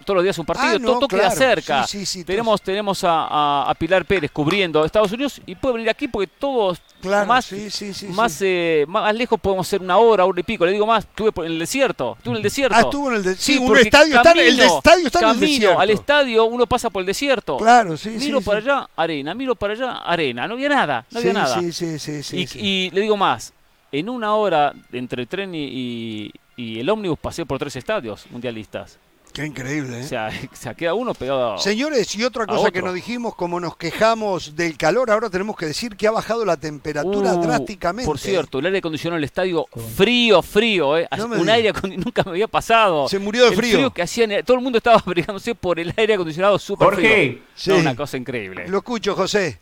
todos los días un partido. Ah, no, todo, todo queda claro. cerca. Sí, sí, sí, tenemos tenemos a, a- a Pilar Pérez cubriendo Estados Unidos y puede venir aquí porque todos Claro, más, más, eh, más lejos podemos ser una hora, hora y pico. Le digo más, estuve en el desierto. Estuve en el desierto. Ah, estuvo en el de- sí, un estadio está en- el camino- estadio está en el camino desierto. al estadio uno pasa por el desierto. Claro, sí, sí, Miro para allá, arena. Miro para allá, arena. No había nada. No había nada. Sí, sí, sí, sí, y, y le digo más, en una hora entre el tren y, y- y el ómnibus pasé por tres estadios mundialistas. Qué increíble, ¿eh? O sea, se queda uno pegado. Señores, y otra cosa que nos dijimos, como nos quejamos del calor, ahora tenemos que decir que ha bajado la temperatura Uh, drásticamente. Por cierto, el aire acondicionado del estadio frío, frío, ¿eh? No un digas. aire acon- nunca me había pasado. Se murió de El frío. que hacían, todo el mundo estaba abrigándose por el aire acondicionado súper Jorge. frío. Sí. No, una cosa increíble. Lo escucho, José.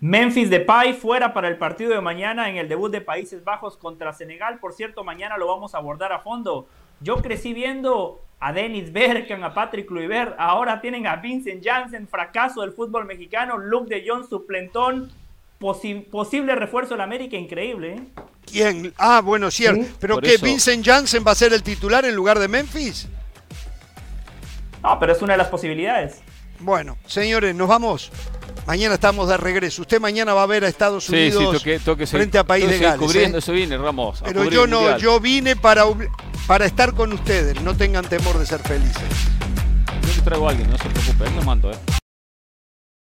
Memphis Depay fuera para el partido de mañana en el debut de Países Bajos contra Senegal. Por cierto, mañana lo vamos a abordar a fondo. Yo crecí viendo a Dennis Bergkamp, a Patrick Kluivert. Ahora tienen a Vincent Janssen, fracaso del fútbol mexicano. Luke de Jong, suplentón. Posi- posible refuerzo de la América, increíble. ¿eh? ¿Quién? Ah, bueno, cierto. Sí. ¿Pero eso- ¿Vincent Janssen va a ser el titular en lugar de Memphis? No, pero es una de las posibilidades. Bueno, señores, nos vamos. Mañana estamos de regreso. Usted mañana va a ver a Estados Sí, Unidos sí, tengo que, tengo que seguir- frente a País de Gales. cubriendo, ¿eh? eso viene, Ramos. a Pero yo no, yo vine para, para estar con ustedes. No tengan temor de ser felices. Yo le traigo a alguien, no se preocupe, ahí lo mando, ¿eh?